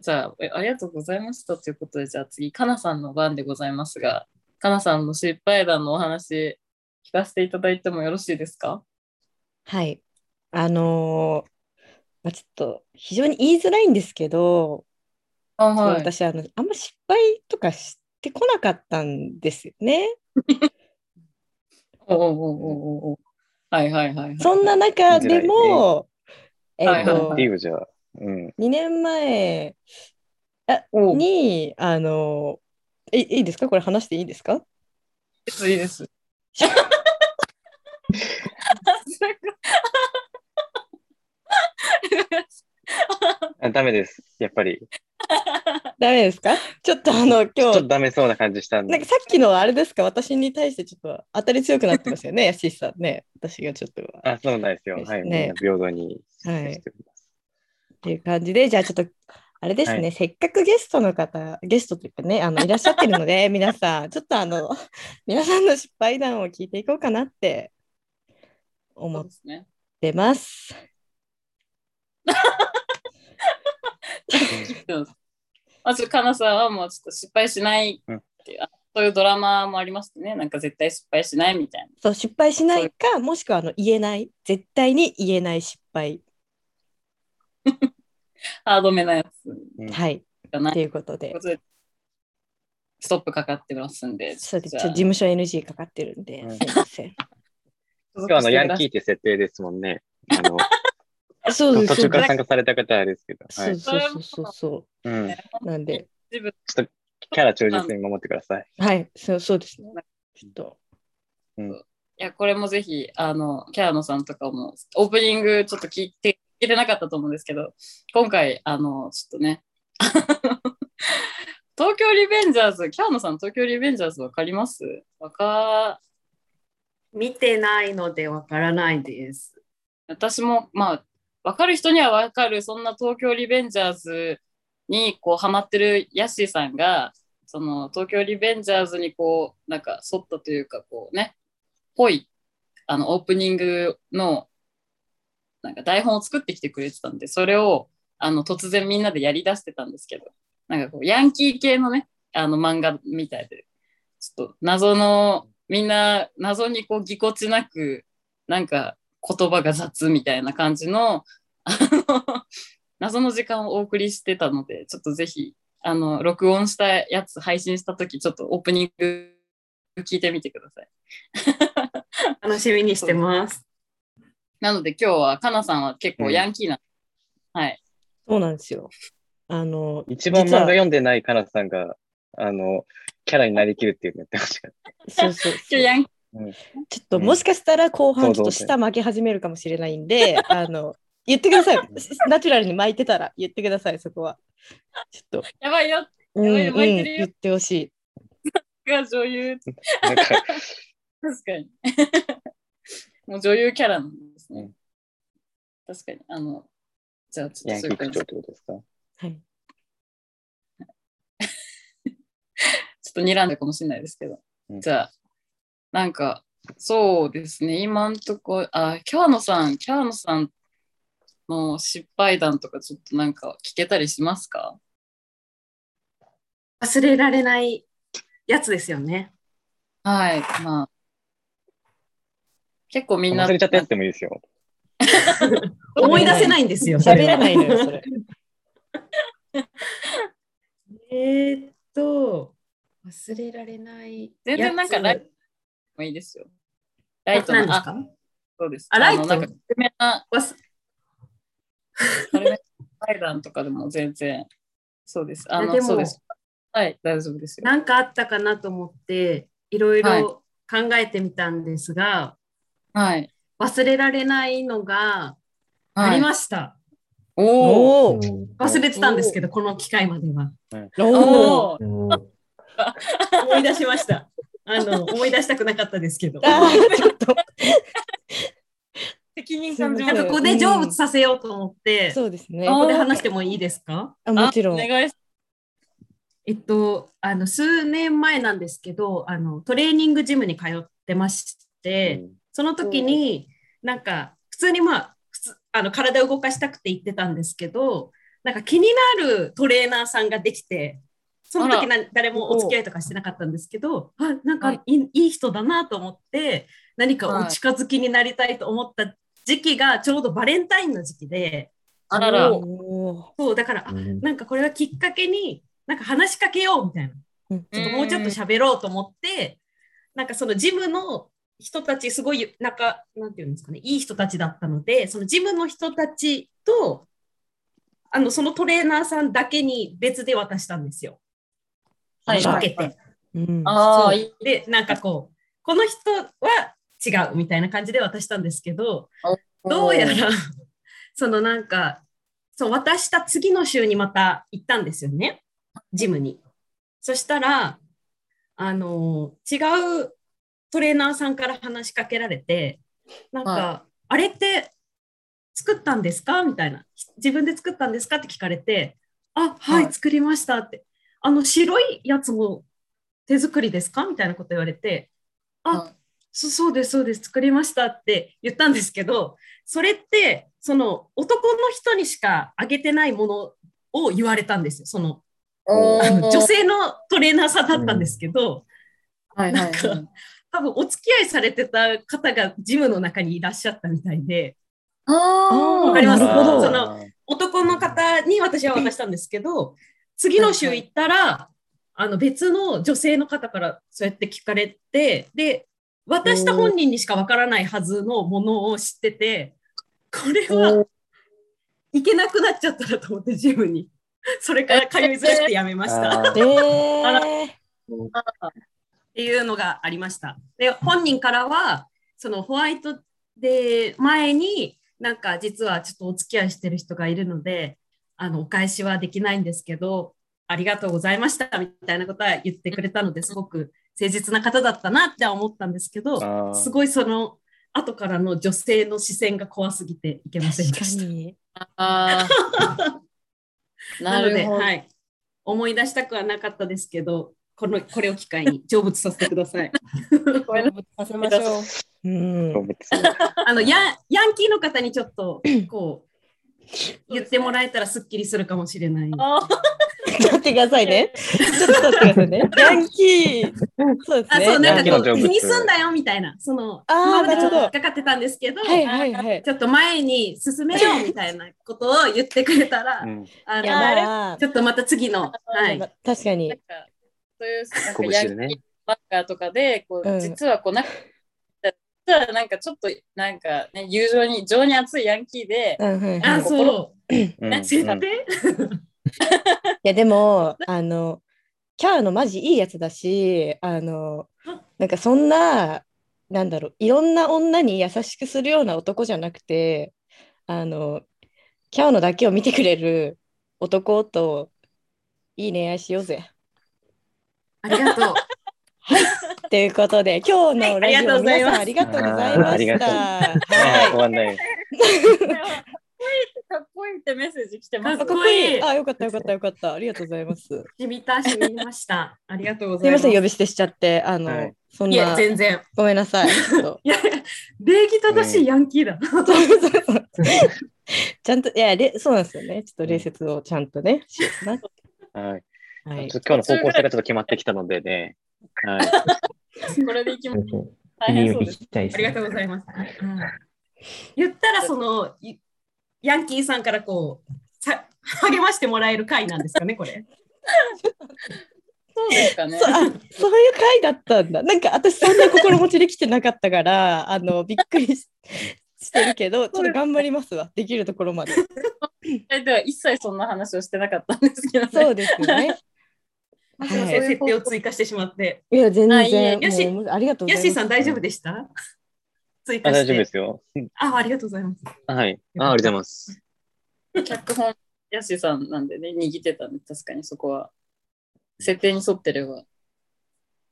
じゃあ、えありがとうございましたということで、じゃあ次、かなさんの番でございますが、かなさんの失敗談のお話、聞かせていただいてもよろしいですか？はい。あのーまあ、ちょっと非常に言いづらいんですけど、あそう私あの、あんま失敗とかしてこなかったんですよね。おおおおおおはいはいはい、はい。そんな中でも、えっ、はいはいというじゃあ、うん。2年前おに、あのいいいですか？これ話していいですか？いいです。あダメです。やっぱり。ダメですか？ちょっとあの、ちょっと今日、ダメそうな感じしたんでなんか。さっきのあれですか？私に対してちょっと当たり強くなってますよね、ヤシシさんね。私がちょっと。あ、そうなんですよ。はい。平等にしてはいおります。っていう感じで、じゃあちょっと、あれですね、はいせっかくゲストの方、ゲストというかね、あのいらっしゃってるので、皆さん、ちょっとあの、皆さんの失敗談を聞いていこうかなってそ思っ。てます。まず、かなさんはもうちょっと失敗しないっていう、あそういうドラマもありますね。なんか絶対失敗しないみたいな。そう失敗しないかもしくはあの言えない。絶対に言えない失敗。ハードめなやつ。うん。はい。ということで。ストップかかってますんで。そうです。事務所 NG かかってるんで、うん。すいません。今日あのヤンキーって設定ですもんね。あの そうです途中から参加された方はあれですけど。はそうい。そうそうそうそうん。うなんで自分ちょっとキャラ忠実に守ってください。はいそうそうですねちょっといや、これもぜひ、あの、キャラノさんとかも、オープニングちょっと聞いて、聞いてなかったと思うんですけど、今回、あの、ちょっとね、東京リベンジャーズ、キャラノさん、東京リベンジャーズわかります？わか、見てないのでわからないです。私も、まあ、わかる人にはわかる、そんな東京リベンジャーズに、こう、ハマってるヤッシーさんが、その、東京リベンジャーズに、こう、なんか、沿ったというか、こうね、ぽい、あの、オープニングの、なんか台本を作ってきてくれてたんで、それを、あの、突然みんなでやり出してたんですけど、なんかこう、ヤンキー系のね、あの、漫画みたいで、ちょっと謎の、みんな謎にこう、ぎこちなく、なんか言葉が雑みたいな感じの、あの、謎の時間をお送りしてたので、ちょっとぜひ、あの、録音したやつ配信したとき、ちょっとオープニング聞いてみてください。楽しみにしてます。なので今日は、かなさんは結構ヤンキーな、はい。そうなんですよあの一番漫画読んでないカナさんが、あの、キャラになりきるっていうのやってました。そうそうそう 今日ヤンキちょっともしかしたら後半ちょっと想像舌巻き始めるかもしれないんで、あの、言ってください。ナチュラルに巻いてたら言ってください、そこは。ちょっと、ー、やばいよ、うん、やばいようん、巻いてるよ言ってほしい。が女優、確かに。もう女優キャラなんですね。うん確かに。あの、じゃあちょっとそういう感じってことですかはい。ちょっと睨んでるかもしれないですけど。うんじゃあ、なんか、そうですね、今んとこ、あ、キャーノさん、キャーノさんの失敗談とかちょっとなんか聞けたりしますか？忘れられないやつですよね。はい、まあ。結構みんな、忘れちゃったやつでもいいですよ。思い出せないんですよ。喋れないのよ、それ。えーっと、忘れられない。全然なんかライもいいですよ。ライトな、あ、何ですか？そうです。あライト？のなんか、軽めな、軽めな対談とかでも全然、そうです。あの、そうです。はい、大丈夫ですよ。なんかあったかなと思って、いろいはいろ考えてみたんですが、はい。忘れられないのがあはいりました。おお。おー忘れてたんですけど、この機会までは。思い出しました。あの、思い出したくなかったですけど。ちょっと、責任感情なんかここで成仏させようと思って、こそうですね。あこで話してもいいですか？あもちろん。あお願いしえっと、あの、数年前なんですけど、あの、トレーニングジムに通ってまして、その時に、なんか、普通にまあ、普通あの体を動かしたくて行ってたんですけど、なんか気になるトレーナーさんができて、その時な誰もお付き合いとかしてなかったんですけど、あなんかいい,、い、い人だなと思って、何かお近づきになりたいと思った時期がちょうどバレンタインの時期で、あらら。そう、だから、あなんかこれはきっかけに、なんか話しかけようみたいな。うんちょっともうちょっと喋ろうと思って、なんかそのジムの人たち、すごい、なんか、なんていうんですかね、いい人たちだったので、そのジムの人たちと、あの、そのトレーナーさんだけに別で渡したんですよ。はい分けて。うんああ、そういい。で、なんかこう、この人は違うみたいな感じで渡したんですけど、どうやら、そのなんか、そう、渡した次の週にまた行ったんですよね、ジムに。そしたら、あの、違うトレーナーさんから話しかけられて、なんか、はあれって作ったんですか？みたいな。自分で作ったんですか？って聞かれて、あ、はい、はい作りましたって。あの白いやつも手作りですか？みたいなこと言われて、あ、はいそそうです、そうです、作りましたって言ったんですけど、それって、その男の人にしかあげてないものを言われたんですよ。そのあの女性のトレーナーさんだったんですけど、はいはいなんか多分お付き合いされてた方がジムの中にいらっしゃったみたいで、あわかります？その男の方に私は渡したんですけど、次の週行ったら、あの別の女性の方からそうやって聞かれて、で、渡した本人にしかわからないはずのものを知ってて、これは行けなくなっちゃったらと思って、ジムに。それから通いづらくてやめました。っていうのがありました。で、本人からは、そのホワイトデー前に、なんか実はちょっとお付き合いしてる人がいるので、あの、お返しはできないんですけど、ありがとうございましたみたいなことは言ってくれたのですごく誠実な方だったなって思ったんですけど、すごいその後からの女性の視線が怖すぎていけませんで確かした。に。あ ーなので、なるほど。はい、思い出したくはなかったですけど、このこれを機会に成仏させてください。ごめんなさせましょう。うん。あのヤンヤンキーの方にちょっとこう 言ってもらえたらすっきりするかもしれない。あー待ってくださいね。ちょっと待ってくださいね。ヤンキー。そうですね。あそうなんかこう気にすんだよみたいな、そのあー今までちょっとかかってたんですけど、はいはいはい。ちょっと前に進めようみたいなことを言ってくれたら、うんあのまあちょっとまた次の、はい、確かになん。かそういうなんかヤンキーバッカーとかでこう、うん実はこうなんか実はなんかちょっとなんかね友情に情に熱いヤンキーで、うんはいはいあ、そう、いやでも あのキャーのマジいいやつだしあのなんかそんななんだろういろんな女に優しくするような男じゃなくてあのキャーのだけを見てくれる男といい恋愛しようぜ。ありがとう。ということで今日のラジはいありがとオうございます皆さんありがとうございまあーありがとうした。はい。かっこいいってメッセージ来てますかっこいい。あよかったよかったよかった。ありがとうございます。すしみたしみました。ありがとうございます。いません呼び捨てしちゃってあの、はいそんいやな全然。ごめんなさい。いや、礼儀正しいヤンキーだ。ちゃんと、いや、れそうなんですよね。ちょっと礼節をちゃんとね、しようかはい。な。はい今日の方向性がちょっと決まってきたのでね。はい。これでいきます。行大変そうです。ありがとうございます。言ったら、その、いヤンキーさんからこう、さ励ましてもらえる回なんですかね、これ。そうですかね。そそういう回だったんだ。なんか私そんな心持ちできてなかったから、あのびっくりししてるけど、ちょっと頑張りますわ。できるところまで。では一切そんな話をしてなかったんですけど、ね、そうですよね。まさかそういう設定を追加してしまって。いや、全あいいえ然。よしありがとうございます。ヤッシーさん大丈夫でした？追あ加して。大丈夫ですよ。あ、ありがとうございます。はい。あありがとうございます。脚本、ヤシさんなんでね、握ってたんで、確かにそこは。設定に沿ってれば。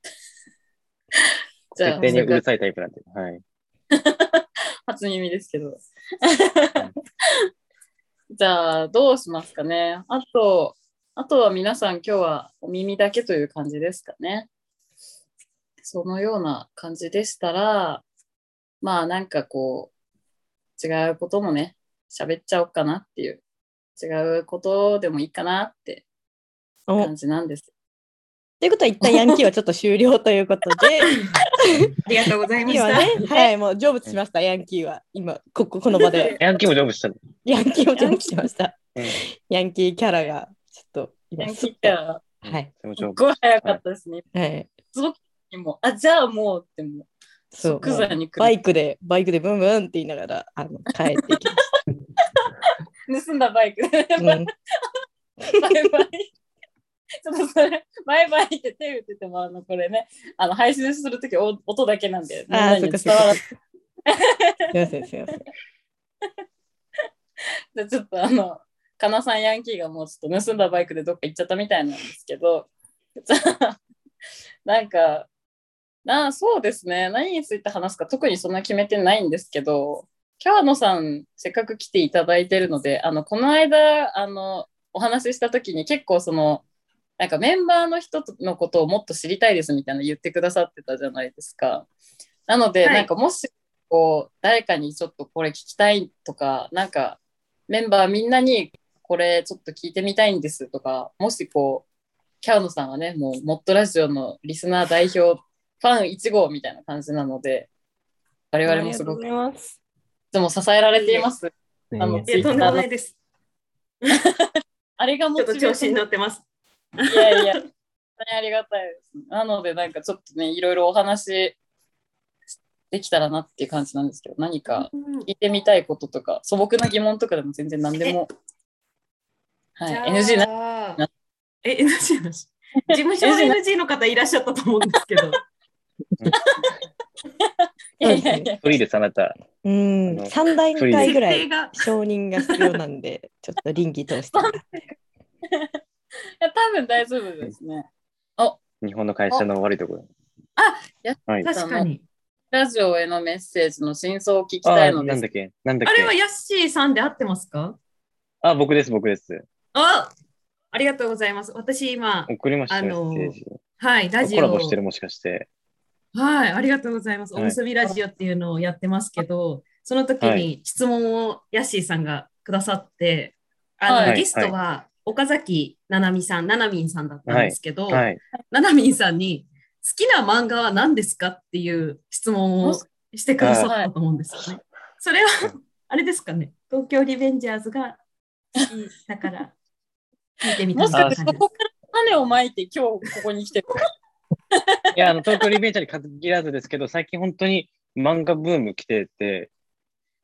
じゃあ、設定にうるさいタイプなんで。はい。初耳ですけど。じゃあ、どうしますかね。あと、あとは皆さん今日はお耳だけという感じですかね。そのような感じでしたら、まあなんかこう、違うこともね、喋っちゃおうかなっていう、違うことでもいいかなってお感じなんです。ということは一旦ヤンキーはちょっと終了ということで、ありがとうございました。今ね、はい、もう成仏しました、ヤンキーは。今、こここの場で。ヤンキーも成仏したの。ヤンキーも成仏しましたうん。ヤンキーキャラが、今、ヤンすっとキーからはい。すごい早かったですね。はい。すごくにも、あ、じゃあもうってもう、そう。即座に来バる。イクで、バイクでブンブンって言いながら、あの、帰っていきまし 盗んだバイク。うん。バイバイ。ちょっとそれ、バイバイって手打ってても、あの、これね、あの、配信するとき音だけなんで、ああ、そっかそっか。すいません、すいません。でちょっとあの、かなさんヤンキーがもうちょっと盗んだバイクでどっか行っちゃったみたいなんですけど、なんか、なそうですね、何について話すか特にそんな決めてないんですけど、キャーノさん、せっかく来ていただいてるので、あの、この間、あの、お話しした時に結構その、なんかメンバーの人のことをもっと知りたいですみたいな言ってくださってたじゃないですか。なので、はいなんかもし、こう、誰かにちょっとこれ聞きたいとか、なんか、メンバーみんなにこれちょっと聞いてみたいんですとか、もしこう、キャーノさんはね、もう、モットラジオのリスナー代表、ファン1号みたいな感じなので、我々もすごく、い。つも支えられています。ねあのいや、とんでもないです。あれがちょっと調子に乗ってます。いやいや、本当にありがたいです。なので、なんかちょっとね、いろいろお話できたらなっていう感じなんですけど、何かうん聞いてみたいこととか、素朴な疑問とかでも全然何でも。はい、NG な。え、NG なし。事務所 NG の方いらっしゃったと思うんですけど。いやいやいや、フリーです、あなた。うん、あの3段階ぐらい承認が必要なんで、ちょっと倫理通して。いや多分大丈夫ですね。日本の会社の悪いところ。やはい。確かに。ラジオへのメッセージの真相を聞きたあいのですなんだっ。け？なんだっあれはけヤッシーさんで合ってますか？あ、僕です、僕です。あありがとうございます。私今、送りました、メあの。はい、ラジオコラボしてる、もしかして。はい、ありがとうございます。はいおむすびラジオっていうのをやってますけど、その時はに質問をヤッシーさんがくださって、あの、はいゲストは岡崎ななみさん、ななみんさんだったんですけど、はい。ななみんさんに好きな漫画は何ですかっていう質問をしてくださったと思うんですよね。それは、あれですかね、東京リベンジャーズが好きだから聞いてみたもしかしてそこから種をまいて今日ここに来てる？いや、あの、東京リベンジャーに限らずですけど、最近本当に漫画ブーム来てて、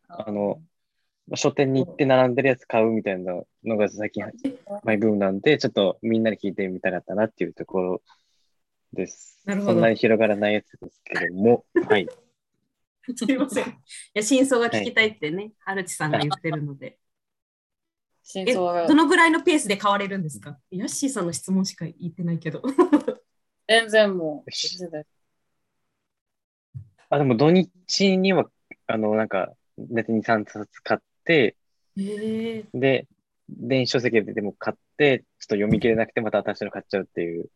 あの、書店に行って並んでるやつ買うみたいなのが最近マイブームなんで、ちょっとみんなに聞いてみたかったなっていうところです。なるほどそんなに広がらないやつですけども、はい。すいません。いや、真相が聞きたいってね、はるちさんが言ってるので。え、真相がどのぐらいのペースで買われるんですか？ヤッシーさんの質問しか言ってないけど。全然もう。あ、でも土日には、あの、なんか、大体2、3冊買って、で、電子書籍でも買って、ちょっと読み切れなくてまた新しいの買っちゃうっていう、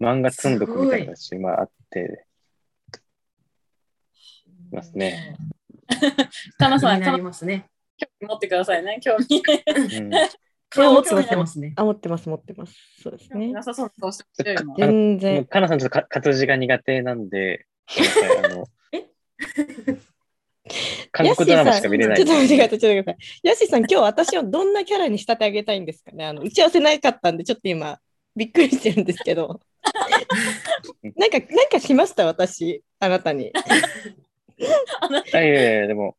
漫画積んどくみたいな話今あって、い。ますね。かなさん、気にな興りますね。味持ってくださいね。興味うん 顔を持ってますね。あ、持ってます、持ってます。そうですね。なさそうな顔してる。全然。かなさんちょっとか活字が苦手なんで、え、韓国ドラマしか見れない。ちょっと待ってください、ちょっと待ってください。ヤシさん、今日私をどんなキャラに仕立て上げたいんですかね？あの打ち合わせなかったんで、ちょっと今、びっくりしてるんですけど。なんか、なんかしました、私、あなたに。いやいやいや、でも、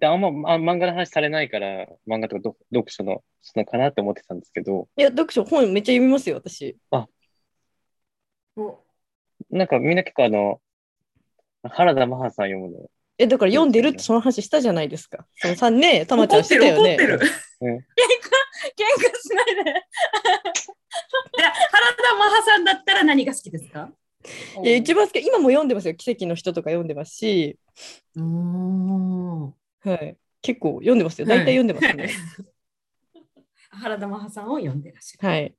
であんまあ漫画の話されないから、漫画とか読読書のそのかなって思ってたんですけど、いや、読書、本めっちゃ読みますよ、私。おなんかみんな結構あの、原田マハさん読むの。え、だから読んでるってその話したじゃないですか。そのさんね、たまちゃんしてたよね。怒ってる。喧嘩しないで。で原田マハさんだったら何が好きですか？いや一番好き、今も読んでますよ。奇跡の人とか読んでますし、うーん。はい。結構読んでますよ。大体読んでますね。原田マハさんを読んでらっしゃる。はい。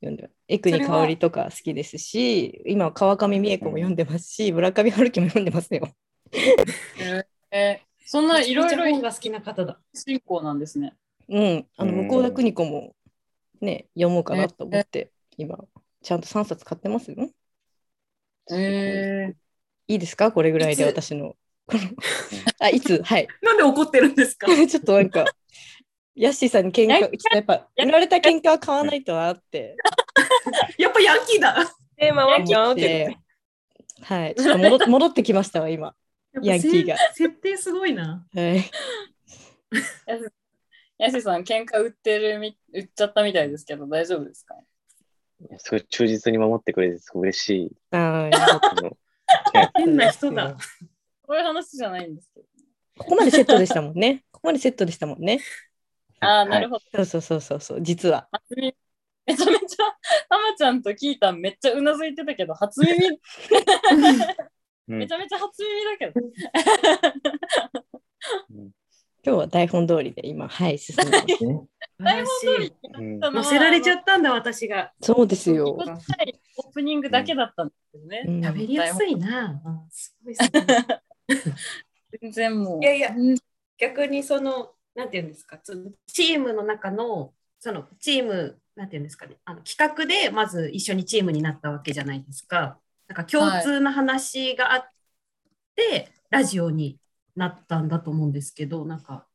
読んで。エクニ香りとか好きですし、今は川上美恵子も読んでますし、村上春樹も読んでますよ。えーそんないろいろ本が好きな方だ。進行なんですね。うん。あの、うん向田邦子もね、読もうかなと思って、今、ちゃんと3冊買ってますよ。えいいですか？これぐらいで私の。あ、いつ？はい。なんで怒ってるんですか？ちょっとなんか、ヤッシーさんに喧嘩、ちょっとやっぱ、売られた喧嘩は買わないとなって。やっぱヤンキーだ。テーマは思違うけってはい。ちょっと戻っ戻ってきましたわ、今。ヤンキーが。設定すごいな。はい。ー、やしさん、喧嘩売ってるみ、売っちゃったみたいですけど、大丈夫ですか？すごい忠実に守ってくれてすごい嬉しい。はい。あの変な人だ。こういう話じゃないんですけど。ここまでセットでしたもんね。ここまでセットでしたもんね。ああ、なるほど。そうそうそうそうそう、実は。初耳めちゃめちゃ、たまちゃんと聞いたんめっちゃうなずいてたけど、初耳、うんめちゃめちゃ初耳だけど。今日は台本通りで今、はい、進んでます。ね 台本通りうん載乗せられちゃったんだ、私が。そうですよ。オープニングだけだったんですけどね。うん喋りやすいな。あすごいすごい 全然もう。いやいやうん逆にそのなんていうんですか、そのチームの中の、そのチーム、なんていうんですかね、あの企画でまず一緒にチームになったわけじゃないですか。なんか共通の話があって、ラジオになったんだと思うんですけど、なんか、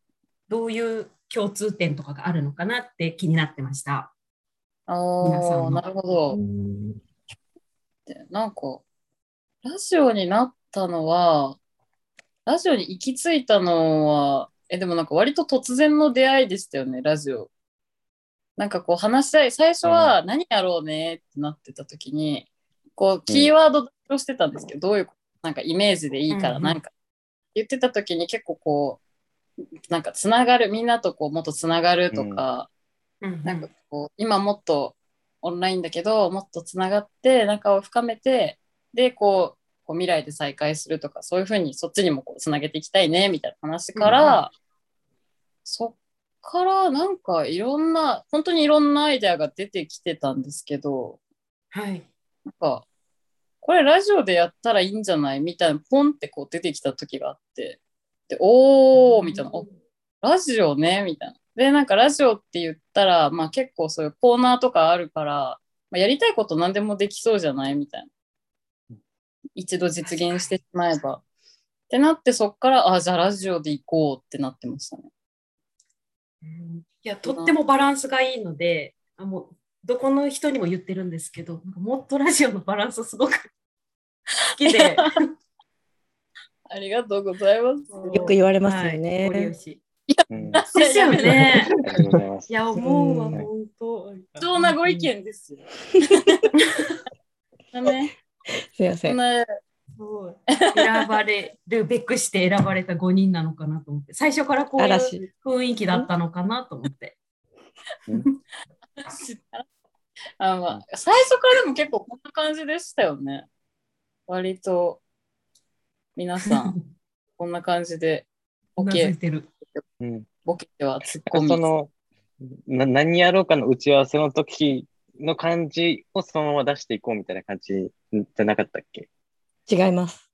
どういう共通点とかがあるのかなって気になってました。ああ、なるほど。なんか、ラジオになったのは、ラジオに行き着いたのは、え、でもなんか割と突然の出会いでしたよね、ラジオ。なんかこう話したい、最初は何やろうねってなってた時に、こうキーワードをしてたんですけど、どういう、なんかイメージでいいから、うんなんか言ってた時に結構こう、なんかつながる、みんなとこうもっとつながるとか、なんかこう今もっとオンラインだけどもっとつながって仲を深めてでこうこう未来で再会するとかそういうふうにそっちにもこうつなげていきたいねみたいな話から、うんそっからなんかいろんな本当にいろんなアイデアが出てきてたんですけどはい。なんかこれラジオでやったらいいんじゃないみたいなポンってこう出てきた時があってでおーみたいな、おラジオねみたいな。で、なんかラジオって言ったら、まあ結構そういうコーナーとかあるから、まあ、やりたいこと何でもできそうじゃないみたいな。一度実現してしまえば。ってなって、そっから、あ、じゃあラジオで行こうってなってましたね。いや、とってもバランスがいいので、あもうどこの人にも言ってるんですけど、なんかもっとラジオのバランスすごく好きで。ありがとうございます。よく言われますよね用。しうんですよね。い。や、思うわ、うん本当。貴重なご意見ですよ。だ ね、すいません。そんなそう選ばれるべくして選ばれた5人なのかなと思って、最初からこういう嵐。雰囲気だったのかなと思って。あまあ、最初からでも結構こんな感じでしたよね。割と皆さん こんな感じでボケてる。うんボケては突っ込みそのな何やろうかの打ち合わせの時の感じをそのまま出していこうみたいな感じじゃなかったっけ？違います。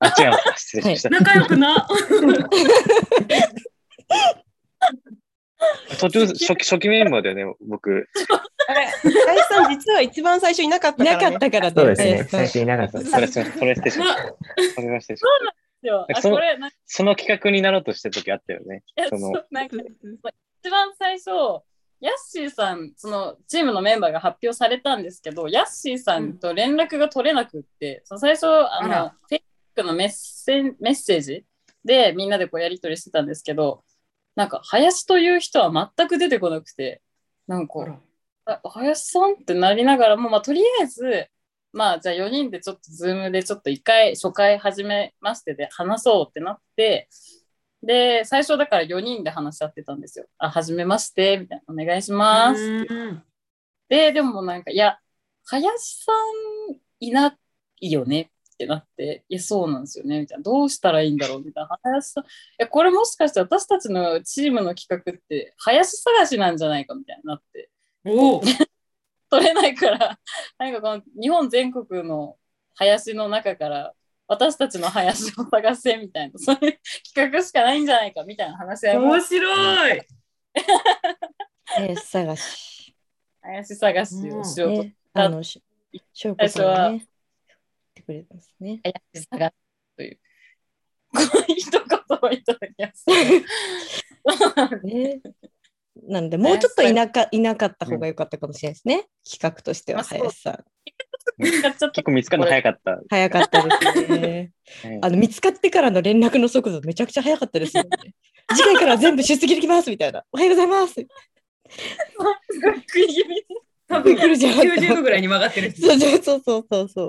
あ、違います。失礼しました。仲良くな。途中初期、初期メンバーだよね、僕。あれ、林さん、実は一番最初いなかったいから、ね。なかったからそうですね。最初いなかった。それ、それ、それ失礼しました。それは失礼しました。そのその企画になろうとしてる時あったよね。その一番最初ヤッシーさんそのチームのメンバーが発表されたんですけどヤッシーさんと連絡が取れなくって、その最初あのあら。Facebook のメッセンメッセージでみんなでこうやり取りしてたんですけどなんか林という人は全く出てこなくてなんか林さんってなりながらも、まあ、とりあえず、まあ、じゃあ4人でちょっと、ズームでちょっと一回、初回始めましてで話そうってなって、で、最初だから4人で話し合ってたんですよ。あ、はじめまして、みたいな、お願いします。うんで、でもなんか、いや、林さんいないよねってなって、いや、そうなんですよね、みたいな。どうしたらいいんだろうみたいな。林さん、いや、これもしかして私たちのチームの企画って、林探しなんじゃないかみたいになって。おお。取れないから、なんかこの日本全国の林の中から私たちの林を探せみたいな、そういう企画しかないんじゃないかみたいな話し合いも面白い。林 探し。林探しをしようと。ね、あの、し翔子さんがね、てくれたんですね。林探しという。こういう一言をいただきます。ね。なので、もうちょっといなかいなかった方が良かったかもしれないですね。企画としては、林さん。結構見つかるの早かった。早かったですね。う んあの見つかってからの連絡の速度めちゃくちゃ早かったですよね。次回から全部出席できますみたいな。おはようございます。多分来るじゃん90度ぐらいに曲がってる。そうそうそうそうそう。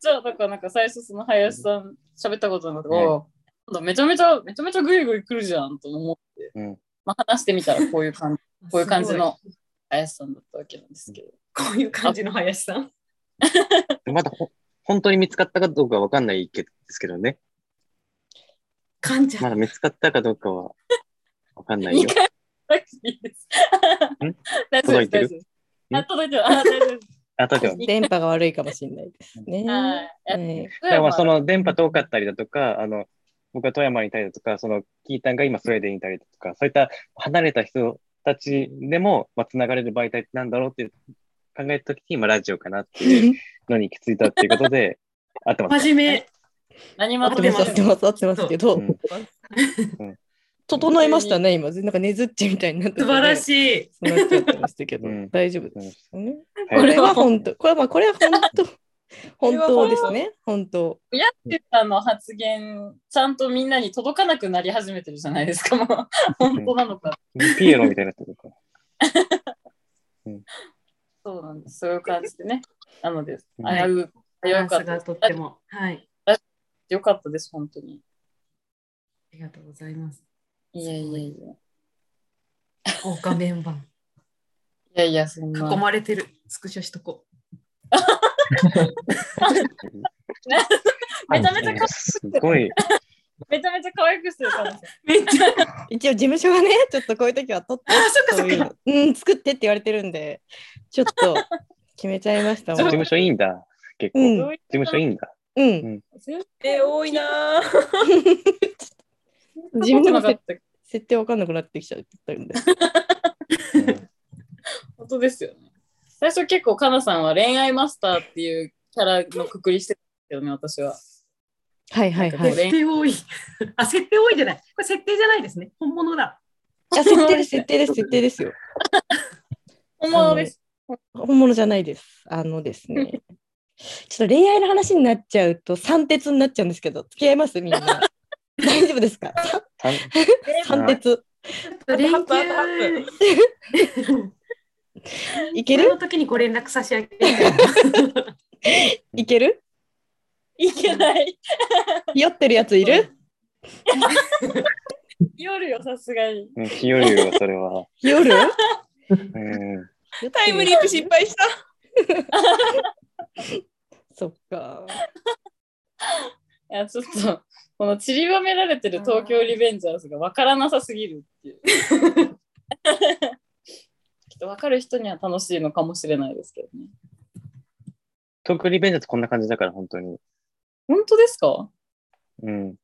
じゃあ、だからなんか最初その林さん喋ったことなくて、ねおうめちゃめちゃ、めちゃめちゃグイグイ来るじゃんと思って、うんまあ話してみたらこういう感じ、こういう感じの林さんだったわけなんですけど。こういう感じの林さん。まだほ本当に見つかったかどうかわかんないけですけどね。噛んじゃう。まだ見つかったかどうかはわかんない2よ。回なくていいです。大丈夫です。届いてる？あ、届いてる。あ、大丈夫です。あ、電波が悪いかもしれないですね。はい。はいだからまあその電波遠かったりだとか、あの、僕は富山にいたりだとか、そのキータンが今スウェーデンにいたりだとか、そういった離れた人たちでも、まあ、繋がれる媒体ってなんだろうって考えたときに、まあ、ラジオかなっていう のに行き着いたっていうことで、合ってます。真面目。何も合ってます、合ってます、合ってますけど、うん整えましたね、今。なんかねずっちみたいになって素晴らい。しい。そうなっちゃってましたけど、うん大丈夫ですよね。はいこれは本当、これはまあ、これは本当、本当ですね、本当。やってたの発言、ちゃんとみんなに届かなくなり始めてるじゃないですか、もう。本当なのか。ピエロみたいになってるか。そうなんです。そういう感じでね。なので、危はう、危うかったですとっても。はい。よかったです、本当に。ありがとうございます。いやいやいや。豪華メンバいやいや、そんー。囲な。まれてる。スクショしとこ めちゃめちゃか、すごい。めちゃめちゃ可愛くしてるから。う。めっちゃ。一応、事務所がね、ちょっとこういう時は取って、あ、そっかそっか。そういうの、うん、作ってって言われてるんで、ちょっと決めちゃいましたもん。事務所いいんだ。結構。うん事務所いいんだ。うん。え、多いなぁ。自分でもなかった。設定わかんなくなってきちゃったんで。う ん本当ですよね。最初結構、かなさんは恋愛マスターっていうキャラのくくりしてたけどね、私は。はいはいはい。設定多い。あ、設定多いじゃない。これ設定じゃないですね。本物だ。あ、設定です、設定です、設定ですよ。本物です。本物じゃないです。あのですね。ちょっと恋愛の話になっちゃうと、三鉄になっちゃうんですけど、付き合います？みんな。大丈夫ですか？三鉄。連休。いける？この時にご連絡差し上げて。いける？いけない。酔ってるやついる？夜よ、さすがに。うん、日和よ、それは。夜？うん。タイムリープ失敗した？そっか。いや、ちょっと、この散りばめられてる東京リベンジャーズが分からなさすぎるっていう。きっと分かる人には楽しいのかもしれないですけどね。東京リベンジャーズこんな感じだから、本当に。本当ですか？うん。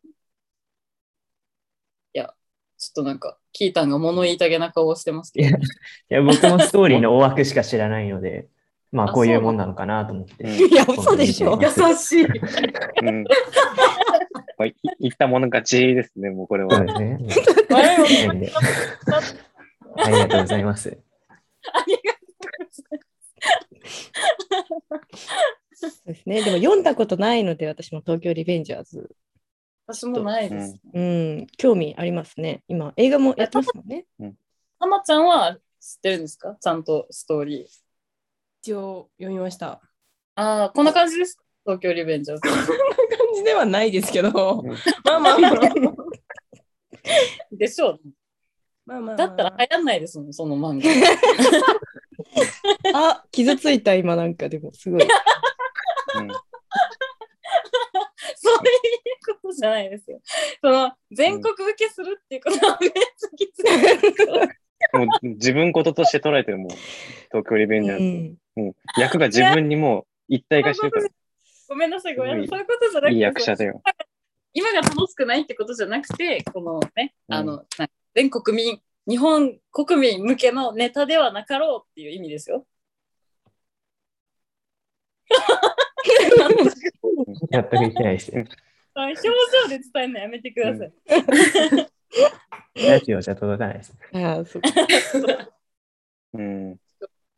ちょっとなんか、キータンが物言いたげな顔をしてますけど。いやいや、僕もストーリーの 大枠しか知らないので、まあ、あこういうもんなのかなと思って。うんいや、嘘でしょ。優しい。うん。まあ、い言ったもの勝ちですね、もうこれはそう。ですね。ありがとうございます。ありがとそうですね。でも読んだことないので、私も東京リベンジャーズ。う。私もないです。うん、興味ありますね。今、映画もやってますもんね。たまちゃんは知ってるんですか？ちゃんとストーリー。一応読みました。ああ、こんな感じです。東京リベンジャーズ。こんな感じではないですけど、うんまあまあまあ。でしょう。まあまあまあだったら流行んないですもん、その漫画。あ、傷ついた、今なんかでも、すごい。うん そういうことじゃないですよ。その全国受けするっていうことはめっちゃきつい。もう自分事として捉えてるもん。東京リベンジャーズ。うんもう役が自分にもう一体化してるから、ごめんなさい、ごめんなさい。すそういうことじゃなくて、いい役者だよ。今が楽しくないってことじゃなくて、このね、うんあの、なんか全国民、日本国民向けのネタではなかろうっていう意味ですよ。納得いってないですよ。表情で伝えるのやめてください。ラジオじゃ届かないです。ああ、そっか。うん。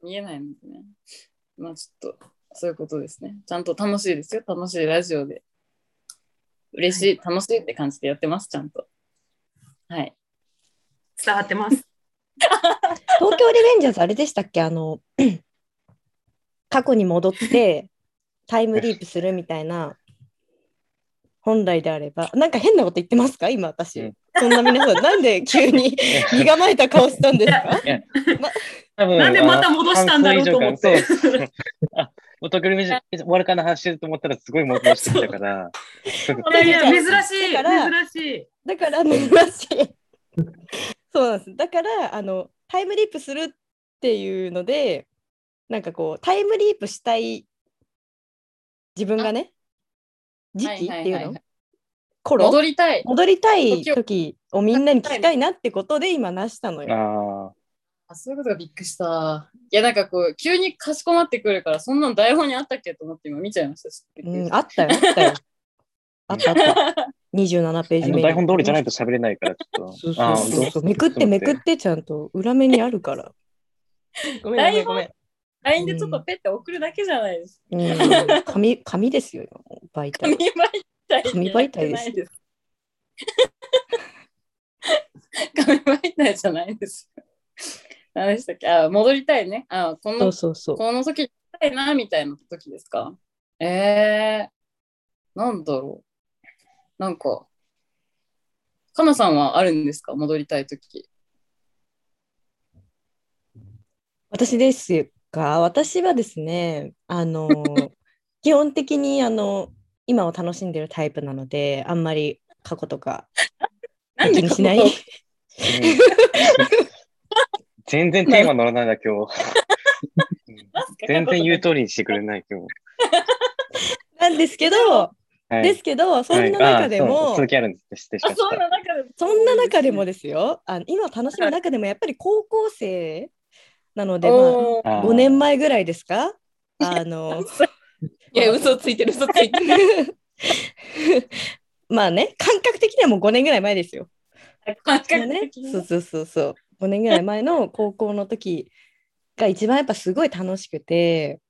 見えないのでね。まあちょっと、そういうことですね。ちゃんと楽しいですよ。楽しいラジオで。嬉しい、楽しいって感じでやってます、ちゃんと。はい。伝わってます。東京リベンジャーズ、あれでしたっけ？あの、過去に戻ってタイムリープするみたいな、本来であれば、なんか変なこと言ってますか？今私。うんそんな皆さん、なんで急に 身構えた顔したんですか？多分なんでまた戻したんだろうと思って半分以上かそうそう あ、もう東京リベンジャーズ終わるかな話してると思ったらすごい戻してきたから。いやいや、珍しい。だから珍しい。だから、珍しい。そうなんです。だから、あの、タイムリープするっていうので、なんかこう、タイムリープしたい自分がね、時期っていうの、戻りたい。戻りたい時をみんなに聞きたいなってことで今なしたのよ。ああ、そういうことがびっくりした。いや、なんかこう、急にかしこまってくるから、そんなの台本にあったっけと思って今見ちゃいました。うん、あったよ、あったよ。あったあった。27ペーあ。ジ目に。台本通りじゃないと喋れないから、ちょっと。そうそうあそうそう。めくってめくってちゃんと裏目にあるから。ごめんごめんごめん。LINE でちょっとペッて送るだけじゃないです。うん、紙紙ですよ、媒紙体。媒体に紙媒体ですなってないです。紙媒体じゃないです。何でしたっけ？あ、戻りたいね。あ、こそのうそうそう。この時たいなみたいな時ですか？えー、なんだろう。なんか、かなさんはあるんですか？戻りたい時。私ですが、私はですね、あの、基本的にあの、今を楽しんでるタイプなので、あんまり過去とか 気にしない。うん全然テーマ乗らないな、今日。うん全然言う通りにしてくれない、今日。なんですけど、はいですけど、そんな中ではいそう続きあるんで。そんな中で。そんな中でもですよ、あの今を楽しむ中でもやっぱり高校生なので、まあーあ、5年前ぐらいですか？あの、いや、嘘ついてる、嘘ついてる。まあね、感覚的にはもう5年ぐらい前ですよ。感覚ね的、にそうそうそうそう。5年ぐらい前の高校の時が一番やっぱすごい楽しくて、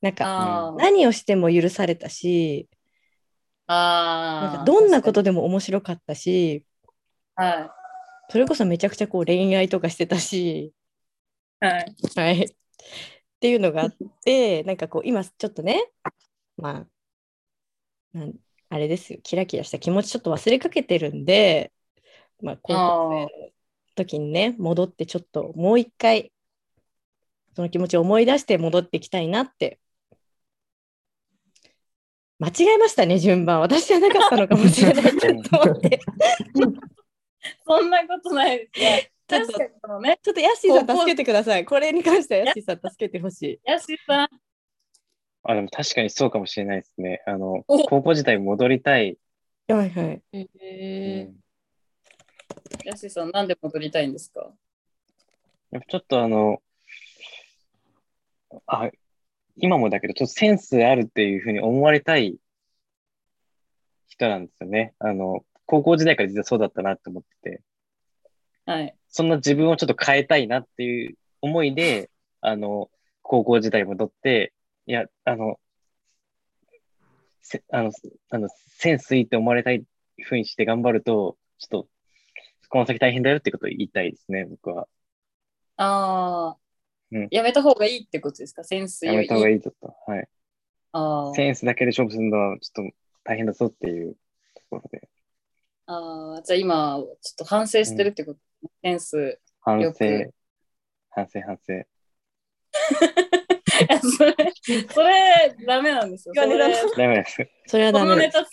なんか何をしても許されたし、なんかどんなことでも面白かったし、はそれこそめちゃくちゃこう恋愛とかしてたし、い。はい。はい。っていうのがあって、なんかこう今ちょっとね、まあ、なんあれですよ、キラキラした気持ちちょっと忘れかけてるんで、まあ高校生の時にね、戻ってちょっともう一回、その気持ちを思い出して戻っていきたいなって。間違えましたね、順番。私じゃなかったのかもしれない。ちょっと待って。そんなことないですね。ちょっと確かにこのね、ちょっとヤッシーさん助けてください。これに関してはヤッシーさん助けてほしい。やしさん。あ、でも確かにそうかもしれないですね。あの、お高校時代戻りたい。はいはい。えうんー、やしさん、なんで戻りたいんですか？やっぱちょっとあの、あ、今もだけど、ちょっとセンスあるっていうふうに思われたい人なんですよね。あの、高校時代から実はそうだったなって思ってて、はい。そんな自分をちょっと変えたいなっていう思いで、あの、高校時代戻って、いや、あの、せあの、あのセンスいいって思われたいふうにして頑張ると、ちょっと、この先大変だよってことを言いたいですね、僕は。ああ、うんやめた方がいいってことですか？センスやめた方がいい。いいぞと。はい。あーセンスだけで勝負するのはちょっと大変だぞっていうところで、あー、じゃあ今、ちょっと反省してるってこと、センス。反省反省、反省。いやそれ、それ、ダメなんですよ。それダメです。それはこダメです。のネ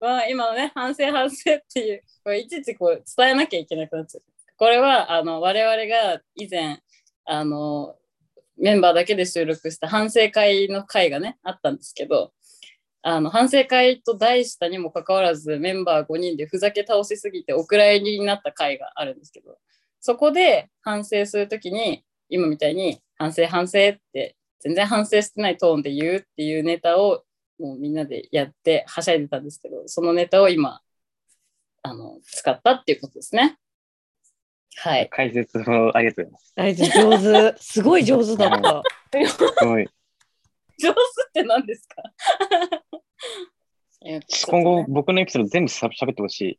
タは今のね、反省反省っていう、これいちいちこう伝えなきゃいけなくなっちゃう。これはあの我々が以前あのメンバーだけで収録した反省会の会がねあったんですけどあの反省会と題したにもかかわらずメンバー5人でふざけ倒しすぎてお蔵入りになった会があるんですけどそこで反省するときに今みたいに反省反省って全然反省してないトーンで言うっていうネタをもうみんなでやってはしゃいでたんですけどそのネタを今あの使ったっていうことですね。はい。解説をありがとうございます。あれ上手。すごい上手だった。すごい。上手って何ですか？今後ね、僕のエピソード全部しゃ喋ってほしい。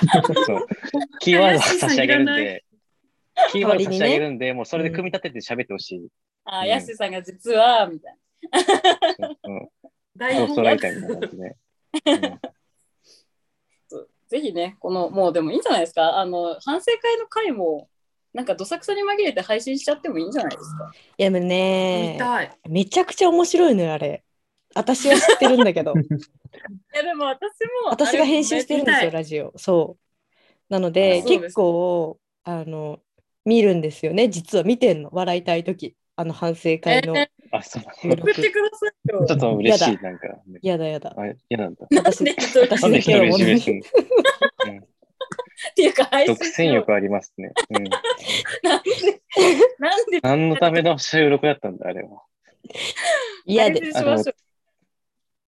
キーワードを差し上げるんで、キーワード差し上げるんで、もうそれで組み立てて喋ってほしい。あ、ヤッシーさんが実は、みたいな感じで。うんな。ぜひね、この、もうでもいいんじゃないですか？あの、反省会の回も、なんかどさくさに紛れて配信しちゃってもいいんじゃないですか？いや、でも見ね、たい。めちゃくちゃ面白いのよ、あれ。私は知ってるんだけど。いや、でも私も、私が編集してるんですよ、ラジオ。そう。なので、結構、あの、見るんですよね。実は見てんの、笑いたいとき。あの反省会のえあ、そ送ってくださいよ。ちょっと嬉しい、なんか。やだやだ。あ、嫌なんだ。私なんで一人私だけを占めすんの？うんっていうか、独占欲ありますね。うん。なんで、なんで何のための収録だったんだ、あれは。嫌で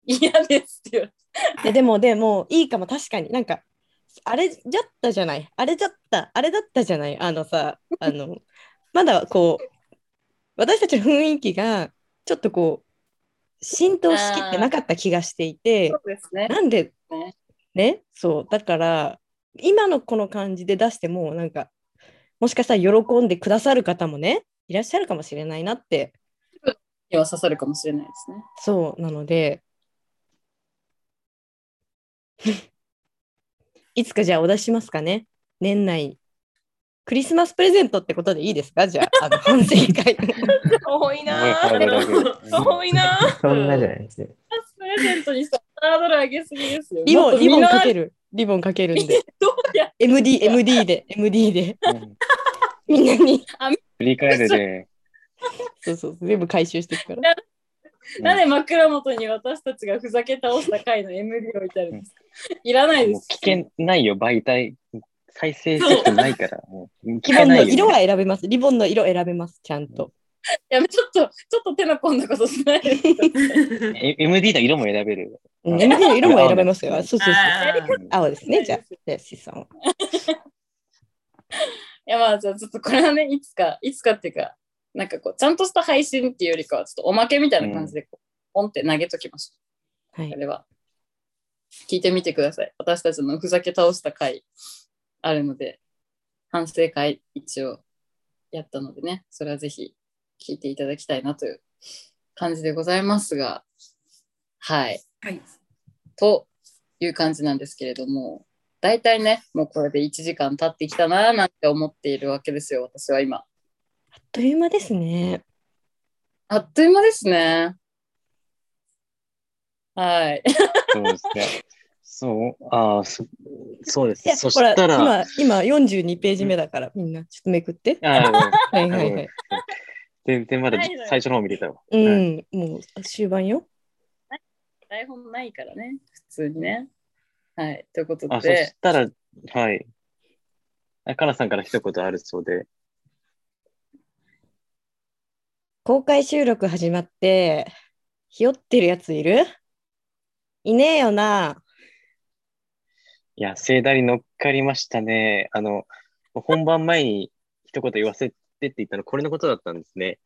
嫌ですって言われて。いやでもでもいいかも確かに。なんかあれじゃったじゃない。あれじゃった。あれだったじゃない。あのさあのまだこう私たちの雰囲気がちょっとこう浸透しきってなかった気がしていて。そうですね。なんでね。ね？そう。だから今のこの感じで出してもなんかもしかしたら喜んでくださる方もねいらっしゃるかもしれないなって。には刺さるかもしれないですね。そうなので。いつかじゃあお出ししますかね。年内。クリスマスプレゼントってことでいいですか？じゃああの 反省会。多いな多いなそんなじゃないですね。プレゼントにさ、ハードル上げすぎですよ。リボンリボンかける。るリボンかけるんで。どうや MD MD で MD で。うん。みんなに。振り返るで、そうそう。全部回収していくから。なんで枕元に私たちがふざけ倒した回の MD 置いてあるんですか？いらないです。もう聞けないよ、媒体。再生してないから。もうないよ、ボンの色は選べます。リボンの色選べます。ちゃんとい や、ちょっと、ちょっと手の込んだことしない MD の色も選べる？うん MD の色も選べますよそうそうそう青ですねじゃあじゃあシさんは。いや、まあ、じゃあちょっとこれはね、いつか、いつかっていうか、なんかこう、ちゃんとした配信っていうよりかは、ちょっとおまけみたいな感じでこう、ポンって投げときましょう。はいあれは。聞いてみてください。私たちのふざけ倒した回あるので、反省会一応やったのでね、それはぜひ聞いていただきたいなという感じでございますが、はい。はい。という感じなんですけれども、大体ね、もうこれで1時間経ってきたなーなんて思っているわけですよ、私は今。あっという間ですね。あっという間ですね。はい。そうですね。そう、ああ、そそうです。そしたら、今今42ページ目だからみんなちょっとめくって。ああ、はいはいはい。全然まだ最初の方見れたわ。うはいん、もう終盤よ。台本ないからね、普通にね。はい。ということあ、そでし、たら、はい。あかなさんから一言あるそうで、公開収録始まって、ひよってるやついる？いねえよな。いや、盛大に乗っかりましたね。あの、本番前に一言言わせてって言ったの、これのことだったんですね。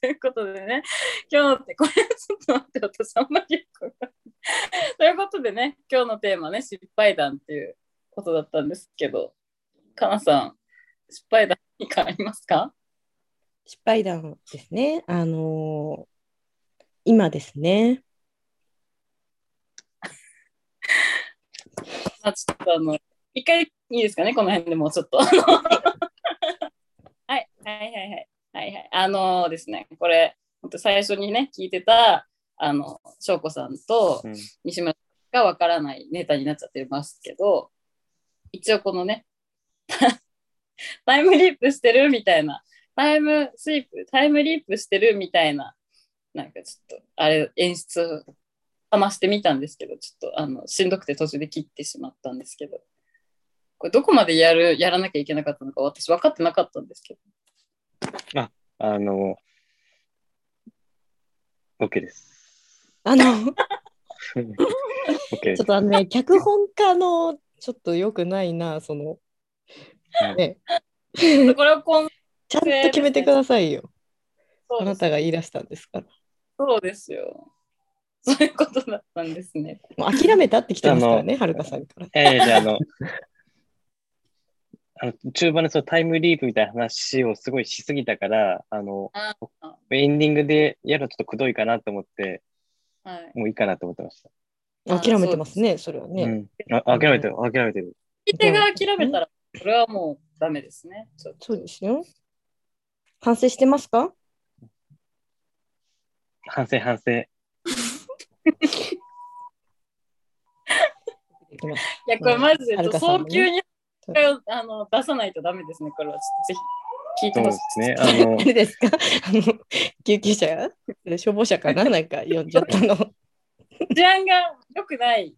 ということでね、今日って、これちょっと待って、私あんまりよくわかんない。ということでね、今日のテーマね、失敗談っていうことだったんですけど、かなさん、失敗談何かありますか？失敗談ですね。あのー今ですね。まあ、ちょっとあの、一回いいですかね、この辺でもうちょっと。はい、はいはいはいはい。あのですね、これ、本当最初にね、聞いてた、あの、翔子さんとうん西村がわからないネタになっちゃってますけど、一応このね、タイムリープしてるみたいな、タイムスイープ、タイムリープしてるみたいな、なんかちょっと、あれ、演出をかましてみたんですけど、ちょっとあのしんどくて途中で切ってしまったんですけど、これどこまでやる、やらなきゃいけなかったのか私分かってなかったんですけど。あの、OK です。あの、OK ですちょっ。とあのね、脚本家のちょっと良くないな、その、はいね、これを今ちゃんと決めてくださいよ。あなたが言い出したんですから。そうですよ。そういうことだったんですね。もう諦めたって来てますからね、はるかさんから。えー、じゃあ、あの、あの中盤でそのタイムリープみたいな話をすごいしすぎたから、あの、ああエンディングでやるのちょっとくどいかなと思って、はい。もういいかなと思ってました。あ諦めてますね、それはね。うん。あ諦めてる、諦めてる。相手が諦めたら、それはもうダメですね。そうですよ。反省してますか？反省、反省。いや、これマジで早急にそうあの出さないとダメですね。これはちょっとぜひ聞いてほしい。ですね。あのあ、れですか？あの救急車？消防車かな？なんか呼んじゃったの。治安が良くない。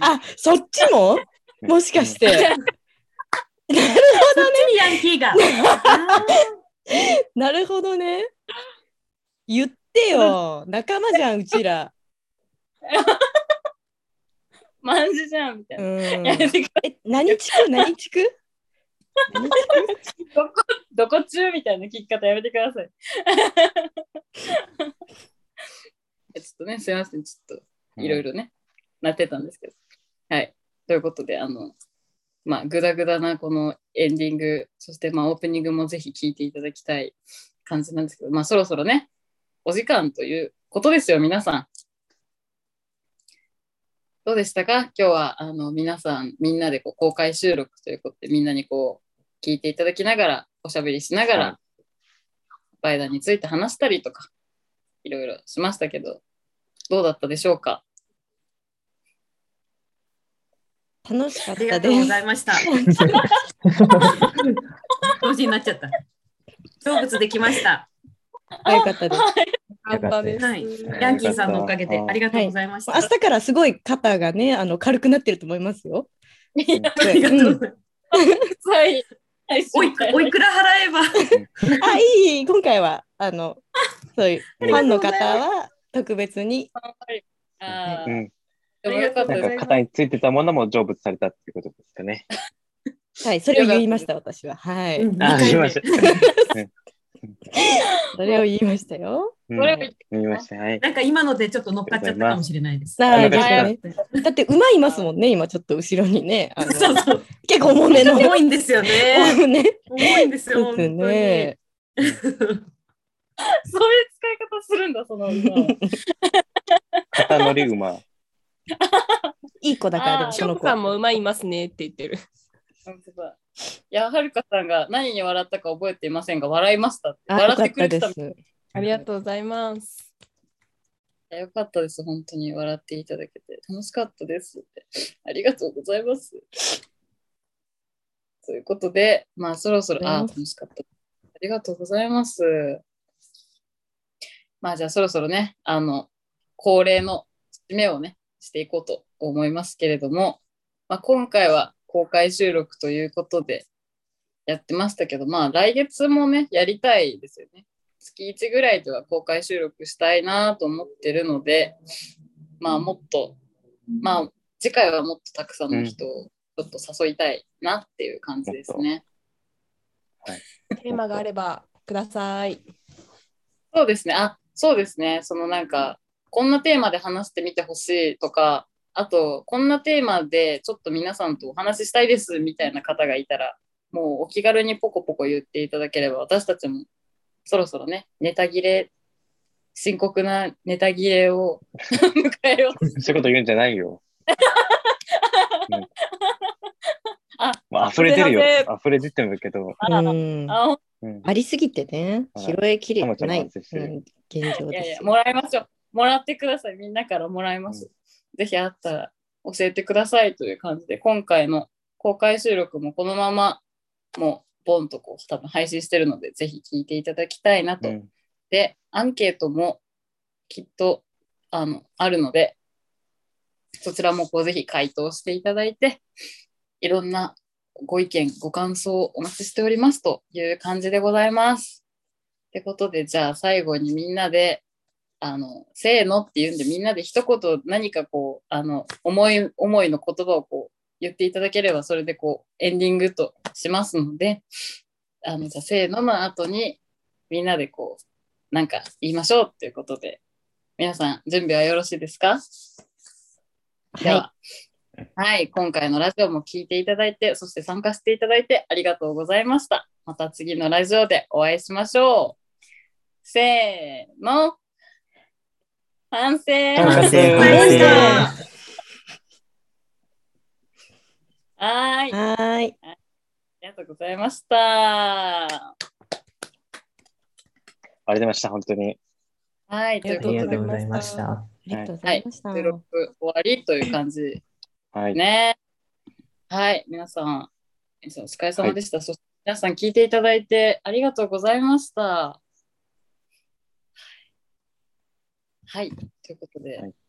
あ、そっちも？もしかして。そっちにヤンキーが。あなるほどね。言ってよ。仲間じゃん、うちら。マンジじゃんみたいうな。ん。やめてくだえ、何地区？何地区？どこ、どこ中みたいな聞き方やめてください。ちょっとね、すいません。ちょっといろいろね、なってたんですけど。はい。ということで、あの、まあ、ぐだぐだなこのエンディング、そしてまあ、オープニングもぜひ聞いていただきたい感じなんですけど、まあ、そろそろね、お時間ということですよ、皆さん。どうでしたか？今日は、あの、皆さん、みんなでこう公開収録ということで、みんなにこう、聞いていただきながら、おしゃべりしながはら、バイダンについて話したりとか、いろいろしましたけど、どうだったでしょうか？楽しかっりたですがとうござ。いました。同時になっちゃった。成仏できました。あよかったです。よかったです。はい。ヤンキーさんのおかげでありがとうございました。明日からすごい肩がね、あの軽くなってると思いますよ。ありがとうございます。はい。はいおいおいくら払えば。あ、いい、今回は、あの、そういうファンの方は特別に。あーうん。なんか肩についてたものも成仏されたっていうことですかね。はい、それを言いました、私は。はい。うんあ、言いました。それを言いましたよ。うんそれを言いました。はい。なんか今のでちょっと乗っかっちゃったかもしれないです。だって馬いますもんね、今ちょっと後ろにね。あのそうそう。結構重めの。重いんですよね。重いんですよ、そう本当ですね。そういう使い方するんだ、その馬は。肩乗り馬。いい子だから、でもその子もうまいますねって言ってる。いや、はるかさんが何に笑ったか覚えていませんが、笑いましたって。あ、笑ってくれてたです。ありがとうございます。よかったです、本当に笑っていただけて。楽しかったですって。ありがとうございます。ということで、まあそろそろ、あー、楽しかった。ありがとうございます。まあじゃあそろそろね、あの、恒例の締めをね、していこうと思いますけれども、まあ、今回は公開収録ということでやってましたけど、まあ来月もね、やりたいですよね。月1ぐらいでは公開収録したいなと思ってるので、まあもっと、まあ次回はもっとたくさんの人をちょっと誘いたいなっていう感じですね。テーマがあればください。そうですね。あ、そうですね。そのなんか、こんなテーマで話してみてほしいとか、あと、こんなテーマでちょっと皆さんとお話ししたいですみたいな方がいたら、もうお気軽にポコポコ言っていただければ、私たちもそろそろね、ネタ切れ、深刻なネタ切れを 迎えようと。そういうこと言うんじゃないよ。うんあ、まあ、溢れてるよ。溢れ出てるけど。あうんあうん。ありすぎてね、はい拾いきれてない、うん現状いやいや、です。もらいましょう。もらってください。みんなからもらいます。ぜひあったら教えてくださいという感じで、今回の公開収録もこのまま、もう、ボンとこう、多分配信してるので、ぜひ聞いていただきたいなと。うんで、アンケートもきっと、あの、あるので、そちらもこう、ぜひ回答していただいて、いろんなご意見、ご感想をお待ちしておりますという感じでございます。ってことで、じゃあ最後にみんなで、あの、せーのって言うんで、みんなで一言何かこう、あの、思い、思いの言葉をこう、言っていただければ、それでこう、エンディングとしますので、あの、じゃあせーのの後に、みんなでこう、なんか言いましょうっていうことで、皆さん、準備はよろしいですか？では、はい、今回のラジオも聞いていただいて、そして参加していただいてありがとうございました。また次のラジオでお会いしましょう。せーの。完成完成はい。あはーい。りがとうございました。ありがとうございました、本当に。はい、というありがとうことで、ございました。ありがとうござはいいました。収録終わりという感じはい。ね。はい、皆さん、お疲れ様でした。そして皆さん聞いていただいてありがとうございました。はい、ということで、はい